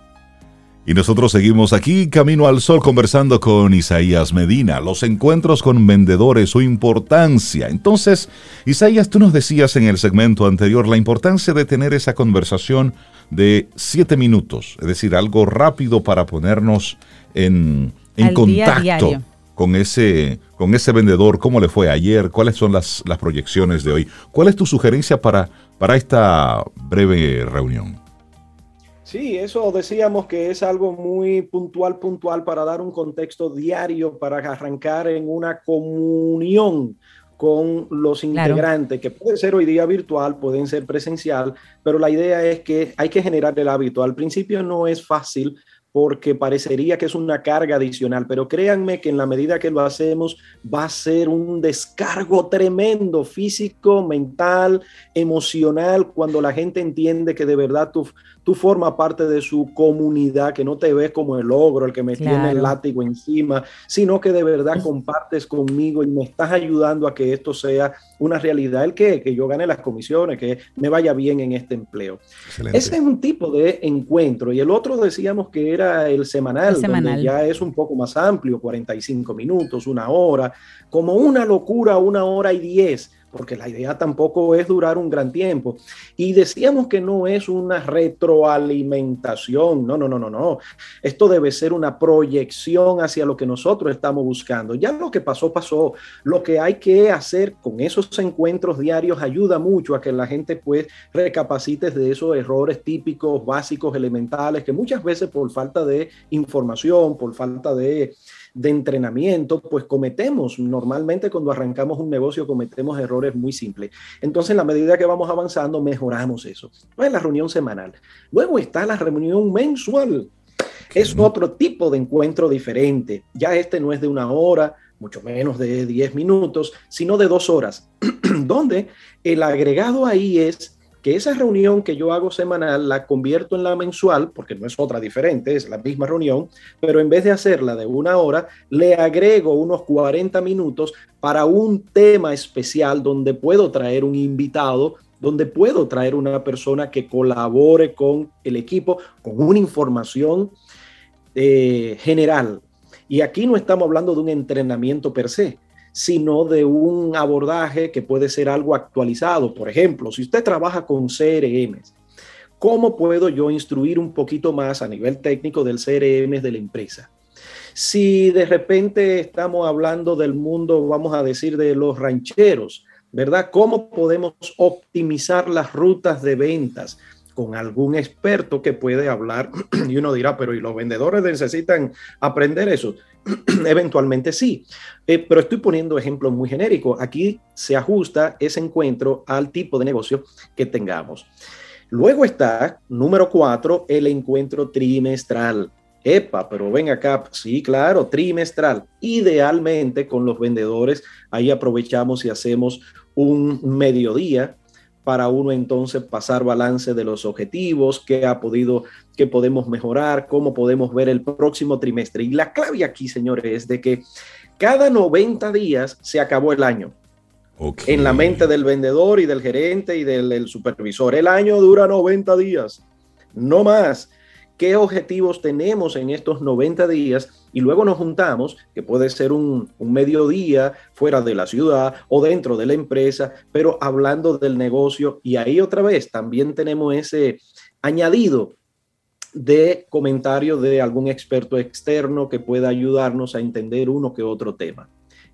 Y nosotros seguimos aquí, Camino al Sol, conversando con Isaías Medina, los encuentros con vendedores, su importancia. Entonces, Isaías, tú nos decías en el segmento anterior la importancia de tener esa conversación de siete minutos, es decir, algo rápido para ponernos en, contacto con ese, con ese vendedor, cómo le fue ayer, cuáles son las, las proyecciones de hoy. ¿Cuál es tu sugerencia para, para esta breve reunión? Sí, eso decíamos que es algo muy puntual, puntual para dar un contexto diario, para arrancar en una comunión con los integrantes, que puede ser hoy día virtual, pueden ser presencial, pero la idea es que hay que generar el hábito. Al principio no es fácil porque parecería que es una carga adicional, pero créanme que en la medida que lo hacemos va a ser un descargo tremendo físico, mental, emocional, cuando la gente entiende que de verdad tú, tú formas parte de su comunidad, que no te ves como el ogro, el que me tiene el látigo encima, sino que de verdad compartes conmigo y me estás ayudando a que esto sea una realidad, el que, que yo gane las comisiones, que me vaya bien en este empleo. Ese es un tipo de encuentro. Y el otro decíamos que era el semanal, el semanal. donde ya es un poco más amplio, 45 minutos, una hora, como una locura, una hora y diez porque la idea tampoco es durar un gran tiempo. Y decíamos que no es una retroalimentación, no, no, no, no, no. Esto debe ser una proyección hacia lo que nosotros estamos buscando. Ya lo que pasó, pasó. Lo que hay que hacer con esos encuentros diarios ayuda mucho a que la gente pues recapacite de esos errores típicos, básicos, elementales, que muchas veces por falta de información, por falta de de entrenamiento, pues cometemos, normalmente cuando arrancamos un negocio cometemos errores muy simples. Entonces, en la medida que vamos avanzando, mejoramos eso. No es la reunión semanal. Luego está la reunión mensual. Es otro tipo de encuentro diferente. Ya este no es de una hora, mucho menos de 10 minutos, sino de dos horas, donde el agregado ahí es que esa reunión que yo hago semanal la convierto en la mensual, porque no es otra diferente, es la misma reunión, pero en vez de hacerla de una hora, le agrego unos 40 minutos para un tema especial donde puedo traer un invitado donde puedo traer una persona que colabore con el equipo, con una información eh, general. Y aquí no estamos hablando de un entrenamiento per se, sino de un abordaje que puede ser algo actualizado. Por ejemplo, si usted trabaja con CRM, ¿cómo puedo yo instruir un poquito más a nivel técnico del CRM de la empresa? Si de repente estamos hablando del mundo, vamos a decir, de los rancheros, ¿verdad? ¿Cómo podemos optimizar las rutas de ventas? Con algún experto que puede hablar y uno dirá, pero ¿y los vendedores necesitan aprender eso? Eventualmente sí, eh, pero estoy poniendo ejemplos muy genéricos. Aquí se ajusta ese encuentro al tipo de negocio que tengamos. Luego está, número cuatro, el encuentro trimestral. Epa, pero ven acá, sí, claro, trimestral. Idealmente con los vendedores, ahí aprovechamos y hacemos un mediodía para uno entonces pasar balance de los objetivos, qué ha podido, qué podemos mejorar, cómo podemos ver el próximo trimestre. Y la clave aquí, señores, es de que cada 90 días se acabó el año. En la mente del vendedor y del gerente y del, del supervisor. El año dura 90 días, no más qué objetivos tenemos en estos 90 días y luego nos juntamos, que puede ser un, mediodía fuera de la ciudad o dentro de la empresa, pero hablando del negocio y ahí otra vez también tenemos ese añadido de comentario de algún experto externo que pueda ayudarnos a entender uno que otro tema.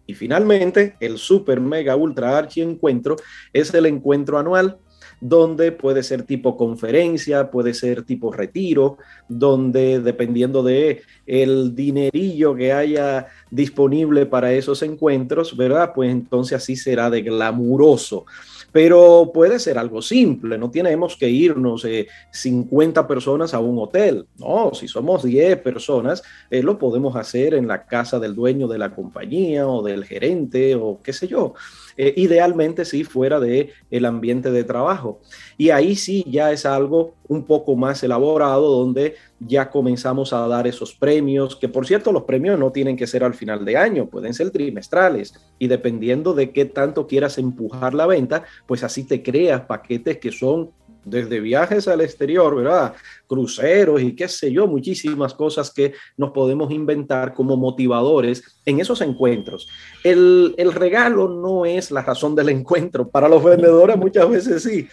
Y finalmente, el super mega ultra archi encuentro es el encuentro anual donde puede ser tipo conferencia, puede ser tipo retiro, donde dependiendo de el dinerillo que haya disponible para esos encuentros, ¿verdad? Pues entonces así será de glamuroso pero puede ser algo simple, no tenemos que irnos 50 eh, personas a un hotel, no, si somos 10 personas, eh, lo podemos hacer en la casa del dueño de la compañía o del gerente o qué sé yo. Eh, idealmente sí fuera de el ambiente de trabajo. Y ahí sí ya es algo un poco más elaborado donde ya comenzamos a dar esos premios, que por cierto los premios no tienen que ser al final de año, pueden ser trimestrales y dependiendo de qué tanto quieras empujar la venta, pues así te creas paquetes que son desde viajes al exterior, ¿verdad? Cruceros y qué sé yo, muchísimas cosas que nos podemos inventar como motivadores en esos encuentros. El, el regalo no es la razón del encuentro, para los vendedores muchas veces sí,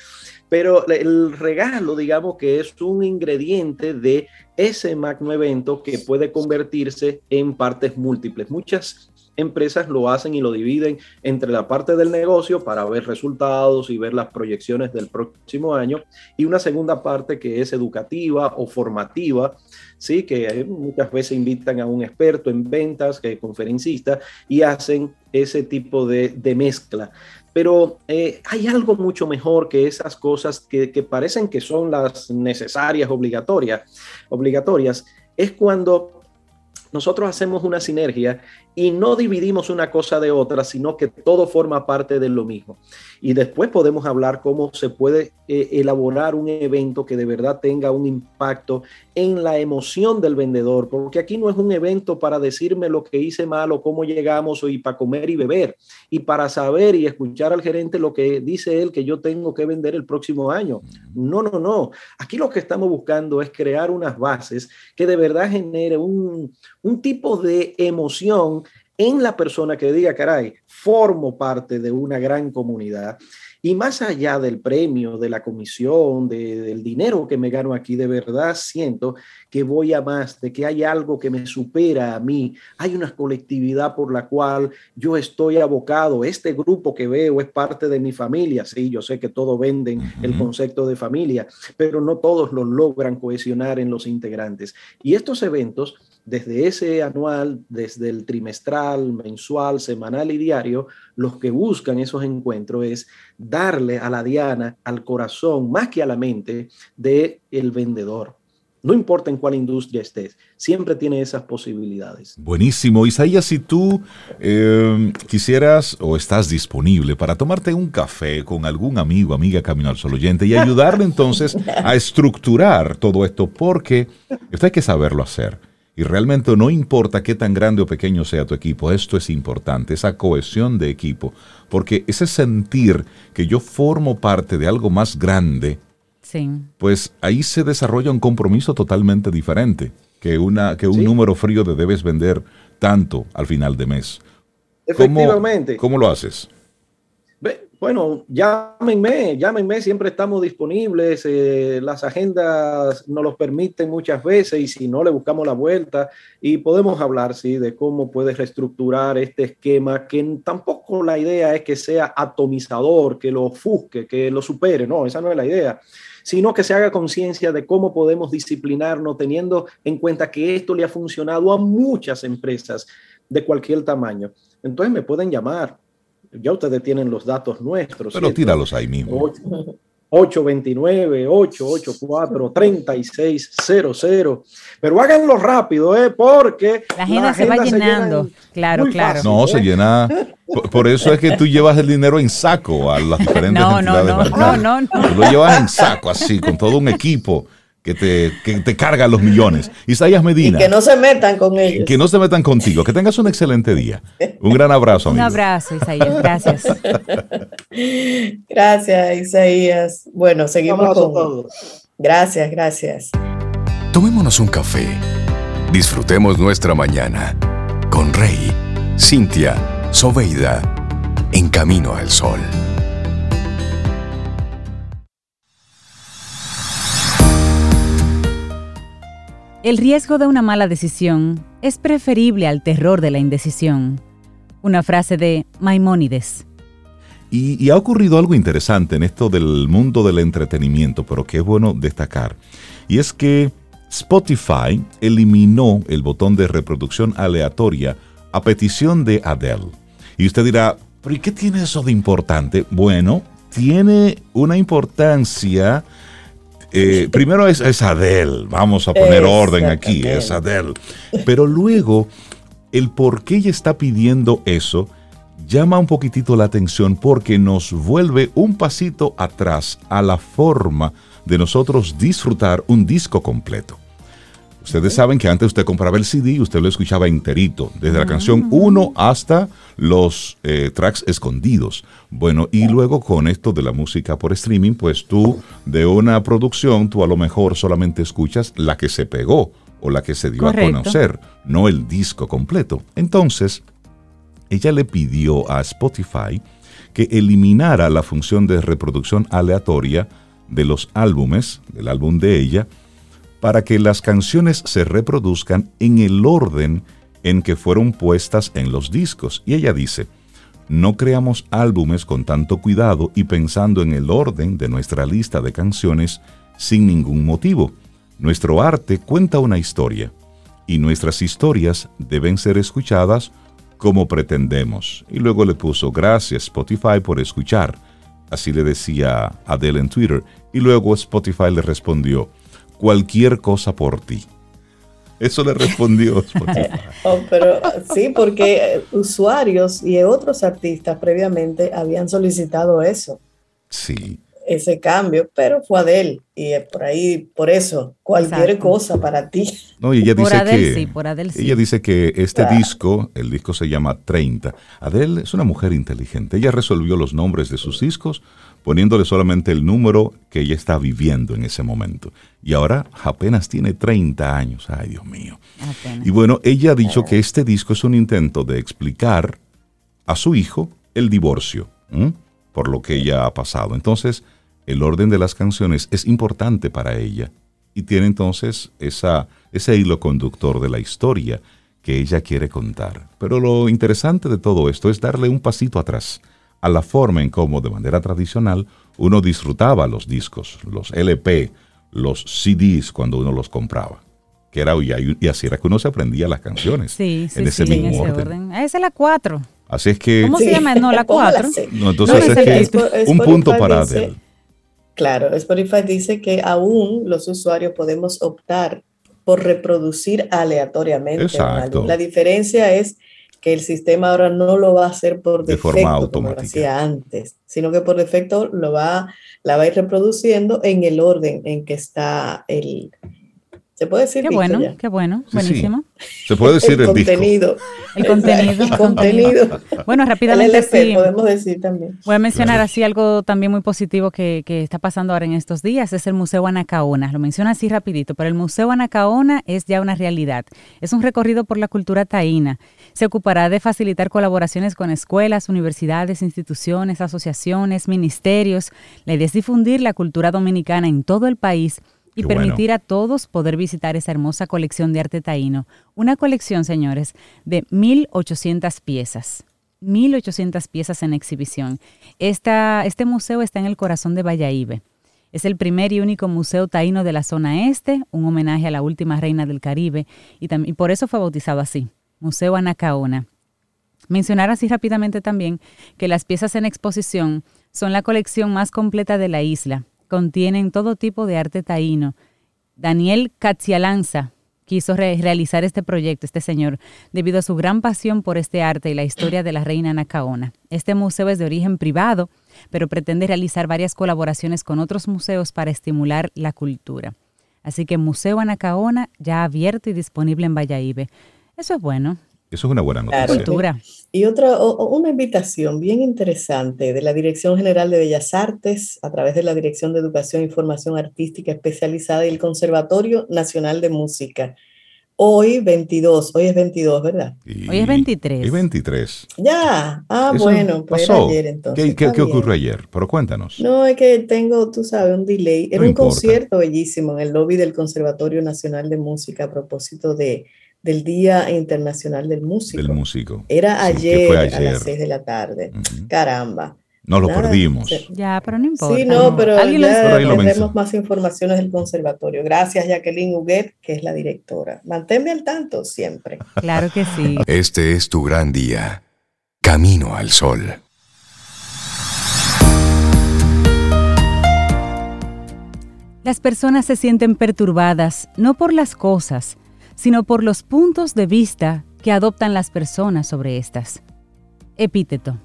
pero el regalo, digamos que es un ingrediente de ese magno evento que puede convertirse en partes múltiples. Muchas empresas lo hacen y lo dividen entre la parte del negocio para ver resultados y ver las proyecciones del próximo año y una segunda parte que es educativa o formativa, sí, que muchas veces invitan a un experto en ventas, que es conferencista y hacen ese tipo de mezcla. Pero eh, hay algo mucho mejor que esas cosas que, que parecen que son las necesarias, obligatorias, obligatorias, es cuando nosotros hacemos una sinergia y no dividimos una cosa de otra, sino que todo forma parte de lo mismo. Y después podemos hablar cómo se puede eh, elaborar un evento que de verdad tenga un impacto en la emoción del vendedor, porque aquí no es un evento para decirme lo que hice mal o cómo llegamos y para comer y beber, y para saber y escuchar al gerente lo que dice él que yo tengo que vender el próximo año. No, no, no. Aquí lo que estamos buscando es crear unas bases que de verdad genere un, un tipo de emoción en la persona que diga, caray, formo parte de una gran comunidad y más allá del premio, de la comisión, del dinero que me gano aquí, de verdad siento que voy a más, de que hay algo que me supera a mí. Hay una colectividad por la cual yo estoy abocado. Este grupo que veo es parte de mi familia. Sí, yo sé que todos venden el concepto de familia, pero no todos lo logran cohesionar en los integrantes. Y estos eventos desde ese anual, desde el trimestral, mensual, semanal y diario, los que buscan esos encuentros es darle a la diana, al corazón, más que a la mente, de el vendedor. no importa en cuál industria estés, siempre tiene esas posibilidades. Buenísimo. Isaías, si tú eh, quisieras o estás disponible para tomarte un café con algún amigo, amiga Camino al Sol oyente y ayudarle entonces a estructurar todo esto, porque esto hay que saberlo hacer. Y realmente no importa qué tan grande o pequeño sea tu equipo, esto es importante, esa cohesión de equipo, porque ese sentir que yo formo parte de algo más grande, pues ahí se desarrolla un compromiso totalmente diferente que, una, que un número frío de debes vender tanto al final de mes. Efectivamente. ¿Cómo, lo haces? Bueno, llámenme, llámenme, siempre estamos disponibles, eh, las agendas nos lo permiten muchas veces y si no le buscamos la vuelta y podemos hablar, sí, de cómo puedes reestructurar este esquema, que tampoco la idea es que sea atomizador, que lo ofusque, que lo supere, no, esa no es la idea sino que se haga conciencia de cómo podemos disciplinarnos teniendo en cuenta que esto le ha funcionado a muchas empresas de cualquier tamaño. Entonces me pueden llamar. Ya ustedes tienen los datos nuestros. Pero tíralos ahí mismo. 829-884-3600. Pero háganlo rápido, ¿eh? Porque la agenda, se va llenando. claro, claro. No, se llena. Por, eso es que tú llevas el dinero en saco a las diferentes no, no, no, no, no, no. Tú lo llevas en saco, así, con todo un equipo que te, que te carga los millones. Isaías Medina. Y que no se metan con ellos. Que no se metan contigo. Que tengas un excelente día. Un gran abrazo, amigo. Un abrazo, Isaías. Gracias. gracias, Isaías. Bueno, seguimos con... Gracias, gracias. Tomémonos un café. Disfrutemos nuestra mañana con Rey, Cintia, Soveida, en camino al sol. El riesgo de una mala decisión es preferible al terror de la indecisión. Una frase de Maimónides. Y, ha ocurrido algo interesante en esto del mundo del entretenimiento, pero que es bueno destacar. Y es que Spotify eliminó el botón de reproducción aleatoria a petición de Adele. Y usted dirá, ¿pero qué tiene eso de importante? Bueno, tiene una importancia eh, primero es, es, Adele, vamos a poner orden aquí, es Adele. Pero luego, el por qué ella está pidiendo eso llama un poquitito la atención porque nos vuelve un pasito atrás a la forma de nosotros disfrutar un disco completo. Ustedes saben que antes usted compraba el CD y usted lo escuchaba enterito, desde la canción 1 hasta los eh, tracks escondidos. Bueno, y luego con esto de la música por streaming, pues tú de una producción, tú a lo mejor solamente escuchas la que se pegó o la que se dio a conocer, no el disco completo. Entonces, ella le pidió a Spotify que eliminara la función de reproducción aleatoria de los álbumes, del álbum de ella, para que las canciones se reproduzcan en el orden en que fueron puestas en los discos. Y ella dice, no creamos álbumes con tanto cuidado y pensando en el orden de nuestra lista de canciones sin ningún motivo. Nuestro arte cuenta una historia y nuestras historias deben ser escuchadas como pretendemos. Y luego le puso gracias Spotify por escuchar. Así le decía Adele en Twitter. Y luego Spotify le respondió, cualquier cosa por ti. Eso le respondió oh, pero sí, porque eh, usuarios y otros artistas previamente habían solicitado eso. Sí. Ese cambio, pero fue Adele y por ahí, por eso, cualquier cosa para ti. No, y ella dice que sí, por Adele, sí. ella dice que este disco, el disco se llama 30. Adele es una mujer inteligente. Ella resolvió los nombres de sus discos poniéndole solamente el número que ella está viviendo en ese momento. Y ahora apenas tiene 30 años. Ay, Dios mío. Y bueno, ella ha dicho que este disco es un intento de explicar a su hijo el divorcio, por lo que ella ha pasado. Entonces, el orden de las canciones es importante para ella y tiene entonces esa, ese hilo conductor de la historia que ella quiere contar. Pero lo interesante de todo esto es darle un pasito atrás a la forma en cómo de manera tradicional uno disfrutaba los discos, los LP, los CDs cuando uno los compraba. Que era, y, así era que uno se aprendía las canciones. Sí, sí, en ese mismo en ese orden. Esa es la 4. Así es que. ¿Cómo se llama? No, la 4. No, entonces es, que un punto para Adele. Claro, Spotify dice que aún los usuarios podemos optar por reproducir aleatoriamente. Exacto. La diferencia es que el sistema ahora no lo va a hacer por defecto, de forma automática. como hacía antes, sino que por defecto lo va, la va a ir reproduciendo en el orden en que está el, ¿Se puede decir? Qué bueno, qué bueno, buenísimo. Se puede decir el, contenido. El contenido. El contenido. Bueno, rápidamente el sí. podemos decir también. Voy a mencionar así algo también muy positivo que, que, está pasando ahora en estos días, es el Museo Anacaona. Lo menciona así rapidito, pero el Museo Anacaona es ya una realidad. Es un recorrido por la cultura taína. Se ocupará de facilitar colaboraciones con escuelas, universidades, instituciones, asociaciones, ministerios. La idea es difundir la cultura dominicana en todo el país y permitir a todos poder visitar esa hermosa colección de arte taíno. Una colección, señores, de 1.800 piezas. 1.800 piezas en exhibición. Esta, este museo está en el corazón de Valladolid. Es el primer y único museo taíno de la zona este, un homenaje a la última reina del Caribe, y, también, por eso fue bautizado así, Museo Anacaona. Mencionar así rápidamente también que las piezas en exposición son la colección más completa de la isla, contienen todo tipo de arte taíno. Daniel Catzialanza quiso realizar este proyecto, este señor, debido a su gran pasión por este arte y la historia de la reina Nacaona. Este museo es de origen privado, pero pretende realizar varias colaboraciones con otros museos para estimular la cultura. Así que Museo Anacaona ya abierto y disponible en Valladolid. Eso es bueno. Eso es una buena noticia. Y otra, una invitación bien interesante de la Dirección General de Bellas Artes a través de la Dirección de Educación e Información Artística Especializada y el Conservatorio Nacional de Música. Hoy 22, hoy es 22, ¿verdad? hoy es 23. Y 23. Ya, ah, bueno, pues pasó. ayer entonces. ¿Qué, qué, ocurrió ayer? Pero cuéntanos. No, es que tengo, tú sabes, un delay. Era un concierto bellísimo en el lobby del Conservatorio Nacional de Música a propósito de del Día Internacional del Músico. Del músico. Era ayer, a las 6 de la tarde. Caramba. No lo perdimos. Ya, pero no importa. Sí, no, pero ya tendremos más informaciones del conservatorio. Gracias, Jacqueline Huguet, que es la directora. Manténme al tanto siempre. Claro que sí. Este es tu gran día. Camino al sol. Las personas se sienten perturbadas no por las cosas, sino por los puntos de vista que adoptan las personas sobre estas. Epíteto.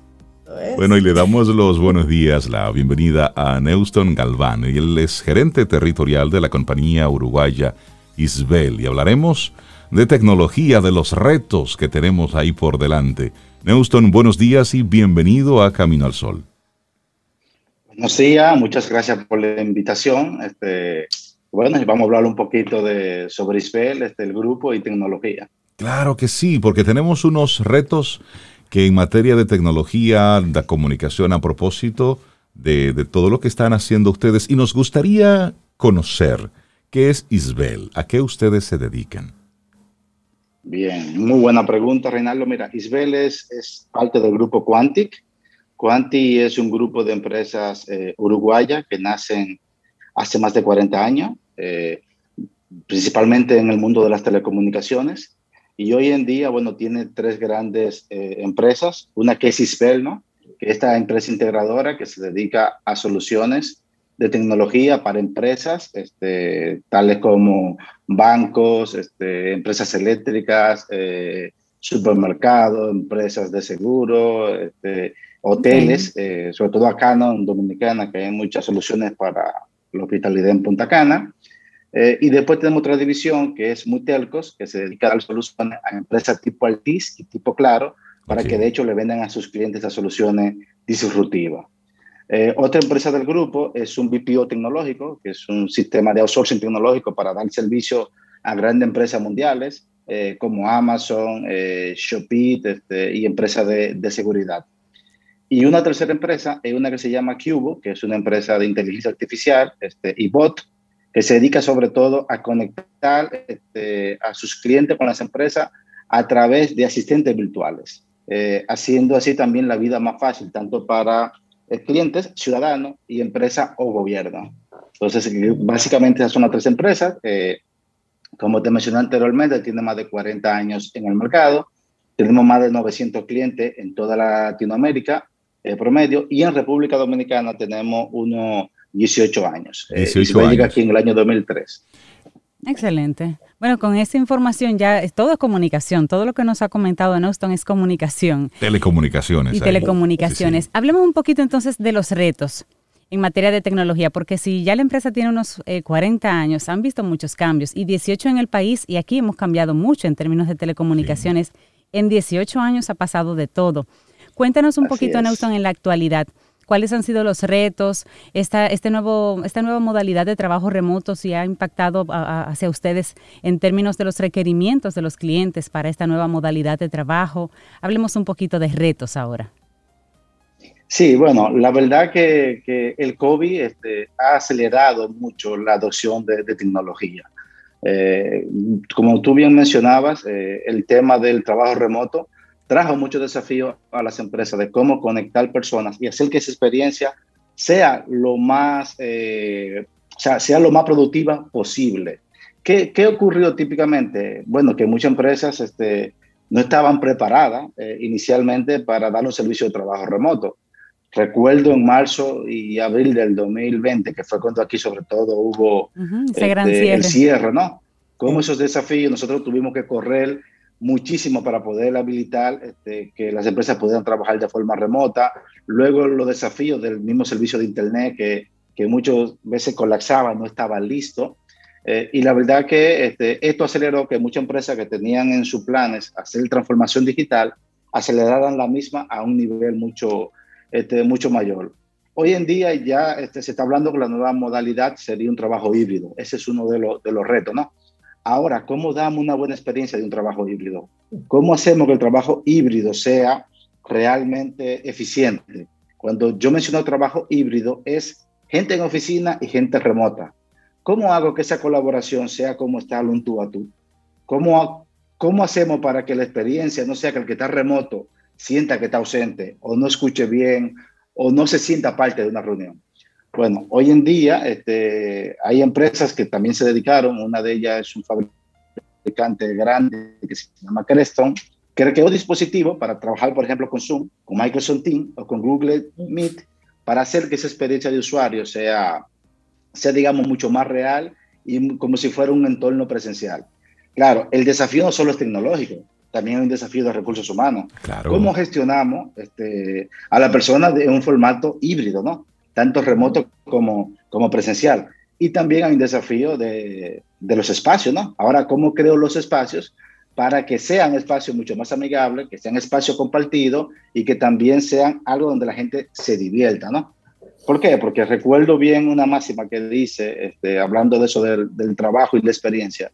Bueno, y le damos los buenos días, la bienvenida a Neuston Galván. Él es gerente territorial de la compañía uruguaya Isbel y hablaremos de tecnología, de los retos que tenemos ahí por delante. Neuston, buenos días y bienvenido a Camino al Sol. Buenos días, muchas gracias por la invitación. Este, bueno, vamos a hablar un poquito de, sobre ISPEL, este, el grupo y tecnología. Claro que sí, porque tenemos unos retos que en materia de tecnología, de comunicación a propósito de, de todo lo que están haciendo ustedes y nos gustaría conocer qué es Isbel, a qué ustedes se dedican. Bien, muy buena pregunta, Reinaldo. Mira, Isbel es, es parte del grupo Quantic. Quantic es un grupo de empresas eh, uruguayas que nacen hace más de 40 años, eh, principalmente en el mundo de las telecomunicaciones. Y hoy en día, bueno, tiene tres grandes eh, empresas. Una que es Ispel, ¿no? Que es esta empresa integradora que se dedica a soluciones de tecnología para empresas, este, tales como bancos, este, empresas eléctricas, eh, supermercados, empresas de seguro, este, hoteles, sobre todo acá ¿no? en Dominicana, que hay muchas soluciones para la hospitalidad en Punta Cana. Eh, y después tenemos otra división que es Mutelcos, que se dedica a dar soluciones a empresas tipo Altis y tipo Claro, para que de hecho le vendan a sus clientes las soluciones disruptivas. Eh, otra empresa del grupo es un BPO tecnológico, que es un sistema de outsourcing tecnológico para dar servicio a grandes empresas mundiales eh, como Amazon, Shopee este, y empresas de, de seguridad. Y una tercera empresa es una que se llama Cubo, que es una empresa de inteligencia artificial este, y bot, que se dedica sobre todo a conectar este, a sus clientes con las empresas a través de asistentes virtuales, eh, haciendo así también la vida más fácil, tanto para eh, clientes, ciudadanos y empresa o gobierno. Entonces, básicamente esas son las tres empresas. Eh, como te mencioné anteriormente, tiene más de 40 años en el mercado. Tenemos más de 900 clientes en toda Latinoamérica promedio y en República Dominicana tenemos uno 18 años. 18 años. llega aquí en el año 2003. Excelente. Bueno, con esta información ya es todo es comunicación. Todo lo que nos ha comentado Neuston es comunicación. Telecomunicaciones. Y telecomunicaciones. Hablemos un poquito entonces de los retos en materia de tecnología, porque si ya la empresa tiene unos 40 eh, años, han visto muchos cambios y 18 en el país y aquí hemos cambiado mucho en términos de telecomunicaciones. En 18 años ha pasado de todo. Cuéntanos un poquito, Neuston, en la actualidad cuáles han sido los retos, esta, este nuevo, esta nueva modalidad de trabajo remoto, si ha impactado hacia ustedes en términos de los requerimientos de los clientes para esta nueva modalidad de trabajo. Hablemos un poquito de retos ahora. Sí, bueno, la verdad que, el COVID este, ha acelerado mucho la adopción de, tecnología. Eh, como tú bien mencionabas, eh, el tema del trabajo remoto trajo muchos desafíos a las empresas de cómo conectar personas y hacer que esa experiencia sea lo más, eh, sea, lo más productiva posible. ¿Qué, ¿Qué, ocurrió típicamente? Bueno, que muchas empresas este, no estaban preparadas eh, inicialmente para dar un servicio de trabajo remoto. Recuerdo en marzo y abril del 2020, que fue cuando aquí sobre todo hubo este, el cierre, ¿no? Cómo esos desafíos nosotros tuvimos que correr muchísimo para poder habilitar este, que las empresas pudieran trabajar de forma remota. Luego los desafíos del mismo servicio de Internet que, que muchas veces colapsaba, no estaba listo. Eh, y la verdad que este, esto aceleró que muchas empresas que tenían en sus planes hacer transformación digital aceleraran la misma a un nivel mucho, este, mucho mayor. Hoy en día ya se está hablando que la nueva modalidad sería un trabajo híbrido. Ese es uno de, los, de los retos, ¿no? Ahora, ¿cómo damos una buena experiencia de un trabajo híbrido? ¿Cómo hacemos que el trabajo híbrido sea realmente eficiente? Cuando yo menciono trabajo híbrido, es gente en oficina y gente remota. ¿Cómo hago que esa colaboración sea como está un tú a tú? ¿Cómo, ¿Cómo hacemos para que la experiencia no sea que el que está remoto sienta que está ausente o no escuche bien o no se sienta parte de una reunión? Bueno, hoy en día este, hay empresas que también se dedicaron, una de ellas es un fabricante grande que se llama Creston, que creó dispositivos para trabajar, por ejemplo, con Zoom, con Microsoft Teams o con Google Meet, para hacer que esa experiencia de usuario sea, sea digamos, mucho más real y como si fuera un entorno presencial. Claro, el desafío no solo es tecnológico, también hay un desafío de recursos humanos. Claro. ¿Cómo gestionamos este, a la persona de un formato híbrido, no? Tanto remoto como, como presencial. Y también hay un desafío de, de los espacios, ¿no? Ahora, ¿cómo creo los espacios para que sean espacios mucho más amigables, que sean espacios compartidos y que también sean algo donde la gente se divierta, ¿no? ¿Por qué? Porque recuerdo bien una máxima que dice, este, hablando de eso del, trabajo y la experiencia,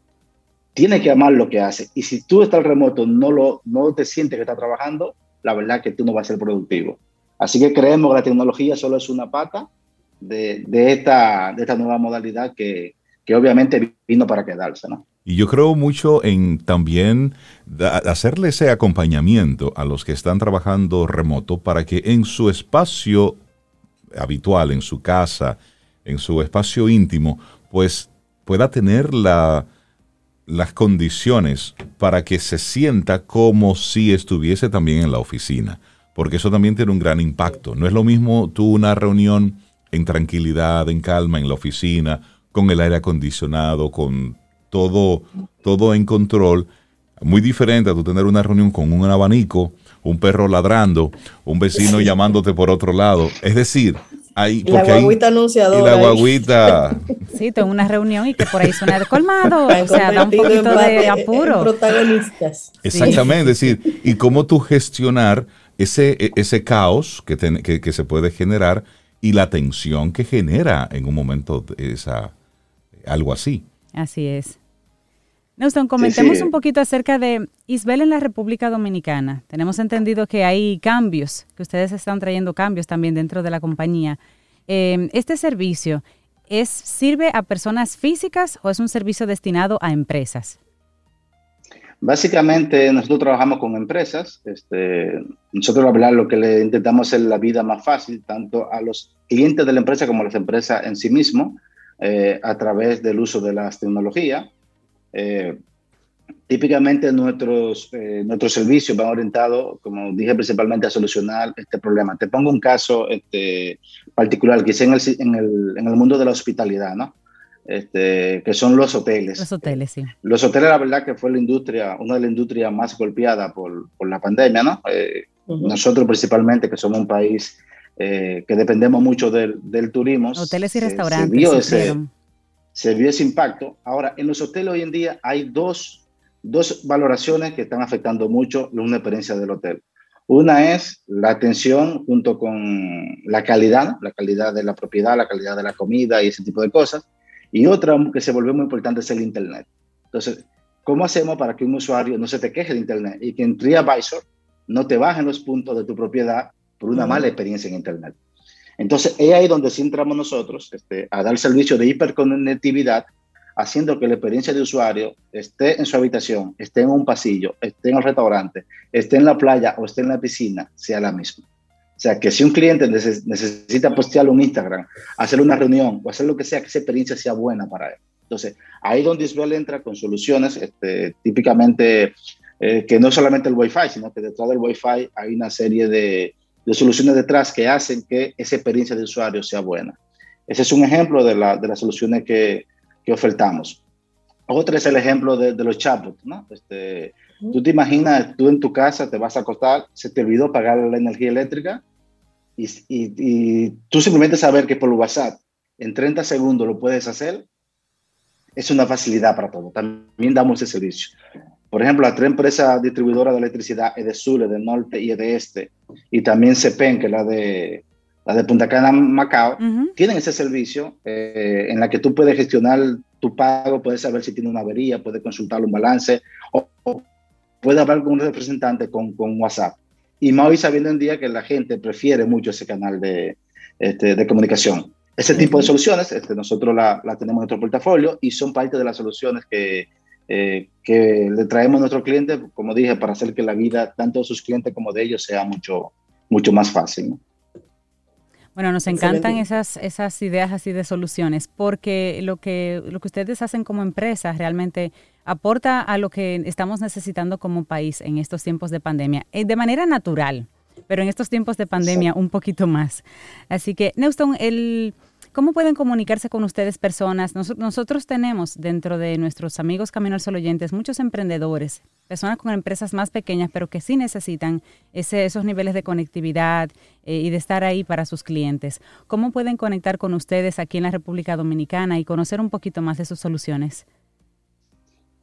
tiene que amar lo que hace. Y si tú estás remoto, no, lo, no te sientes que estás trabajando, la verdad que tú no vas a ser productivo. Así que creemos que la tecnología solo es una pata de, esta, nueva modalidad que, obviamente vino para quedarse, ¿no? Y yo creo mucho en también hacerle ese acompañamiento a los que están trabajando remoto para que en su espacio habitual, en su casa, en su espacio íntimo, pues pueda tener la, las condiciones para que se sienta como si estuviese también en la oficina porque eso también tiene un gran impacto. No es lo mismo tú una reunión en tranquilidad, en calma, en la oficina, con el aire acondicionado, con todo, todo en control. Muy diferente a tú tener una reunión con un abanico, un perro ladrando, un vecino llamándote por otro lado. Es decir, hay... la guaguita anunciadora. Y la guaguita... Sí, tengo una reunión y que por ahí suena de colmado. o sea, da un poquito de apuro. Protagonistas. Exactamente. Es decir, y cómo tú gestionar ese, e, ese caos que, que, se puede generar y la tensión que genera en un momento esa, algo así. Así es. Nelson, comentemos un poquito acerca de Isbel en la República Dominicana. Tenemos entendido que hay cambios, que ustedes están trayendo cambios también dentro de la compañía. Eh, este servicio, ¿es, ¿sirve a personas físicas o es un servicio destinado a empresas? Básicamente nosotros trabajamos con empresas. Este, nosotros hablar lo que le intentamos hacer la vida más fácil, tanto a los clientes de la empresa como a las empresas en sí mismo, eh, a través del uso de las tecnologías. Eh, típicamente nuestros, eh, nuestros servicios van orientados, como dije, principalmente a solucionar este problema. Te pongo un caso este, particular, quizá en el, en, el, en el mundo de la hospitalidad, ¿no? Este, que son los hoteles. Los hoteles, sí. Los hoteles, la verdad, que fue la industria, una de las industrias más golpeadas por, por la pandemia, ¿no? Eh, nosotros principalmente, que somos un país eh, que dependemos mucho del, del turismo. Hoteles y restaurantes. Se vio, ese, se vio ese impacto. Ahora, en los hoteles hoy en día hay dos dos valoraciones que están afectando mucho una experiencia del hotel. Una es la atención junto con la calidad, la calidad de la propiedad, la calidad de la comida y ese tipo de cosas. Y otra que se volvió muy importante es el Internet. Entonces, ¿cómo hacemos para que un usuario no se te queje de Internet y que en TriAdvisor no te bajen los puntos de tu propiedad por una mala experiencia en Internet? Entonces, es ahí donde sí entramos nosotros este, a dar servicio de hiperconectividad haciendo que la experiencia de usuario esté en su habitación, esté en un pasillo, esté en el restaurante, esté en la playa o esté en la piscina, sea la misma. O sea, que si un cliente necesita postear un Instagram, hacer una reunión o hacer lo que sea, que esa experiencia sea buena para él. Entonces, ahí donde Isabel entra con soluciones este, típicamente eh, que no solamente el Wi-Fi, sino que detrás del Wi-Fi hay una serie de, de, soluciones detrás que hacen que esa experiencia de usuario sea buena. Ese es un ejemplo de, la, de las soluciones que, que ofertamos. Otro es el ejemplo de, los chatbots, ¿no? Este, tú te imaginas, tú en tu casa te vas a acostar, se te olvidó pagar la energía eléctrica y, y, tú simplemente saber que por WhatsApp en 30 segundos lo puedes hacer, es una facilidad para todo. También damos ese servicio. Por ejemplo, las tres empresas distribuidoras de electricidad, EDESUR, de Norte y de Este, y también CEPEN, que es la de la de Punta Cana, Macao, tienen ese servicio eh, en la que tú puedes gestionar tu pago, puedes saber si tiene una avería, puedes consultar un balance o, puedes hablar con un representante con, con, WhatsApp. Y más hoy sabiendo en día que la gente prefiere mucho ese canal de, este, de comunicación. Ese tipo de soluciones, este, nosotros la, la, tenemos en nuestro portafolio y son parte de las soluciones que, eh, que le traemos a nuestros clientes, como dije, para hacer que la vida tanto de sus clientes como de ellos sea mucho, mucho más fácil. ¿no? Bueno, nos encantan esas, esas ideas así de soluciones, porque lo que, lo que ustedes hacen como empresa realmente aporta a lo que estamos necesitando como país en estos tiempos de pandemia, eh, de manera natural, pero en estos tiempos de pandemia un poquito más. Así que, Neuston, el ¿Cómo pueden comunicarse con ustedes personas? nosotros tenemos dentro de nuestros amigos Camino al oyentes muchos emprendedores, personas con empresas más pequeñas, pero que sí necesitan esos niveles de conectividad eh, y de estar ahí para sus clientes. ¿Cómo pueden conectar con ustedes aquí en la República Dominicana y conocer un poquito más de sus soluciones?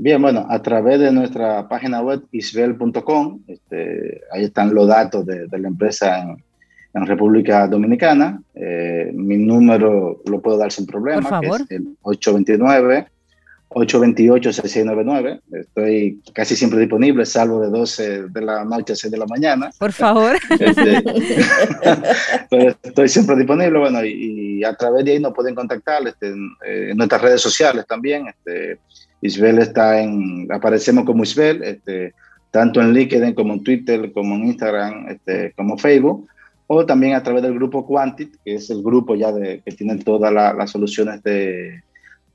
Bien, bueno, a través de nuestra página web isbel.com, este, ahí están los datos de, la empresa en República Dominicana. Eh, mi número lo puedo dar sin problema, Por favor. que es el 829 828 6699. Estoy casi siempre disponible, salvo de 12 de la noche a 6 de la mañana. Por favor. Este, estoy siempre disponible, bueno, y, a través de ahí nos pueden contactar este, en, nuestras redes sociales también. Este, Isbel está en, aparecemos como Isbel, este, tanto en LinkedIn como en Twitter, como en Instagram, este, como Facebook o también a través del grupo Quantit, que es el grupo ya que tiene todas las soluciones de,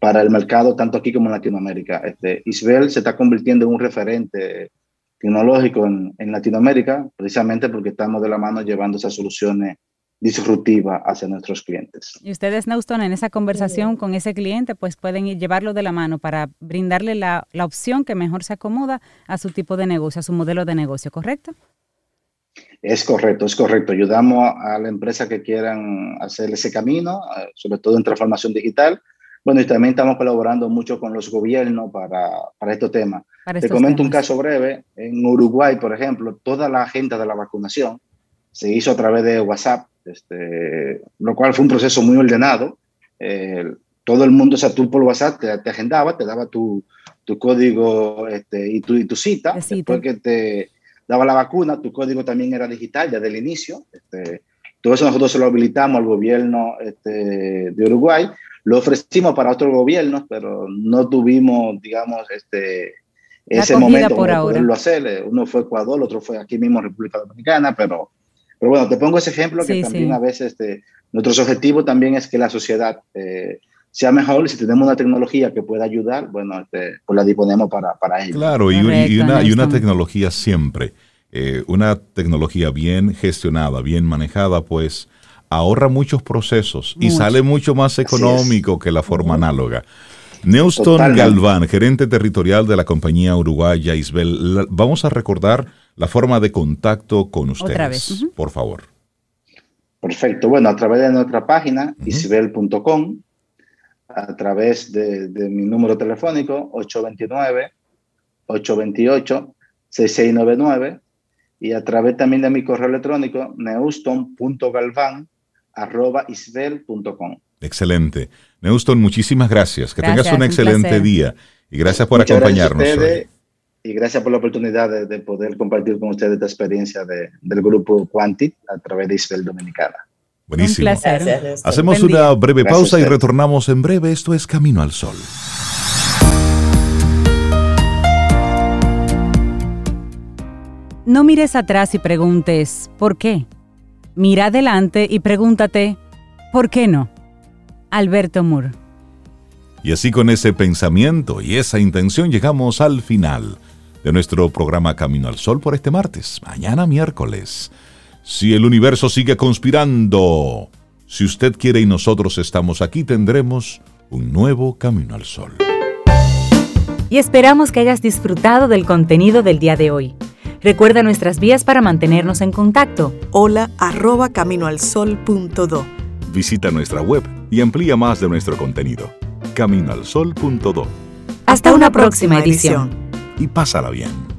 para el mercado, tanto aquí como en Latinoamérica. Este, Isbel se está convirtiendo en un referente tecnológico en, en, Latinoamérica, precisamente porque estamos de la mano llevando esas soluciones disruptivas hacia nuestros clientes. Y ustedes, Neuston, en esa conversación con ese cliente, pues pueden llevarlo de la mano para brindarle la, la opción que mejor se acomoda a su tipo de negocio, a su modelo de negocio, ¿correcto? Es correcto, es correcto. Ayudamos a la empresa que quieran hacer ese camino, eh, sobre todo en transformación digital. Bueno, y también estamos colaborando mucho con los gobiernos para, para estos temas. Te comento un caso breve. En Uruguay, por ejemplo, toda la agenda de la vacunación se hizo a través de WhatsApp, este, lo cual fue un proceso muy ordenado. Eh, todo el mundo, o sea, tú por WhatsApp te, te agendaba, te daba tu, tu código este, y, tu, y tu cita, después que te daba la vacuna, tu código también era digital desde el inicio. Este, todo eso nosotros se lo habilitamos al gobierno este, de Uruguay. Lo ofrecimos para otros gobiernos, pero no tuvimos, digamos, este, ese momento para poderlo hacer. Uno fue Ecuador, otro fue aquí mismo República Dominicana, pero, pero bueno, te pongo ese ejemplo que también a veces este, nuestro objetivo también es que la sociedad eh, sea mejor. Si tenemos una tecnología que pueda ayudar, bueno, este, pues la disponemos para, para ello. Claro, y, una, y una tecnología siempre, eh, una tecnología bien gestionada, bien manejada, pues ahorra muchos procesos y sale mucho más económico que la forma análoga. Neuston Galván, gerente territorial de la compañía uruguaya Isbel, vamos a recordar la forma de contacto con ustedes, por favor. Perfecto. Bueno, a través de nuestra página, isbel.com, a través de, mi número telefónico, 829-828-6699, y a través también de mi correo electrónico, neuston.galván.isbel.com. Excelente. Neuston, muchísimas gracias. Que tengas un excelente día y gracias por acompañarnos. Y gracias por la oportunidad de, poder compartir con ustedes esta experiencia del grupo Quantic a través de Isabel Dominicana. Buenísimo. Un placer. Hacemos una breve pausa y retornamos en breve. Esto es Camino al Sol. No mires atrás y preguntes, ¿por qué? Mira adelante y pregúntate, ¿por qué no? Alberto Moore. Y así con ese pensamiento y esa intención llegamos al final de nuestro programa Camino al Sol por este martes, mañana miércoles. Si el universo sigue conspirando, si usted quiere y nosotros estamos aquí, tendremos un nuevo Camino al Sol. Y esperamos que hayas disfrutado del contenido del día de hoy. Recuerda nuestras vías para mantenernos en contacto. Hola arroba caminoalsol.do. Visita nuestra web y amplía más de nuestro contenido. Caminoalsol.do. Hasta una próxima edición. Y pásala bien.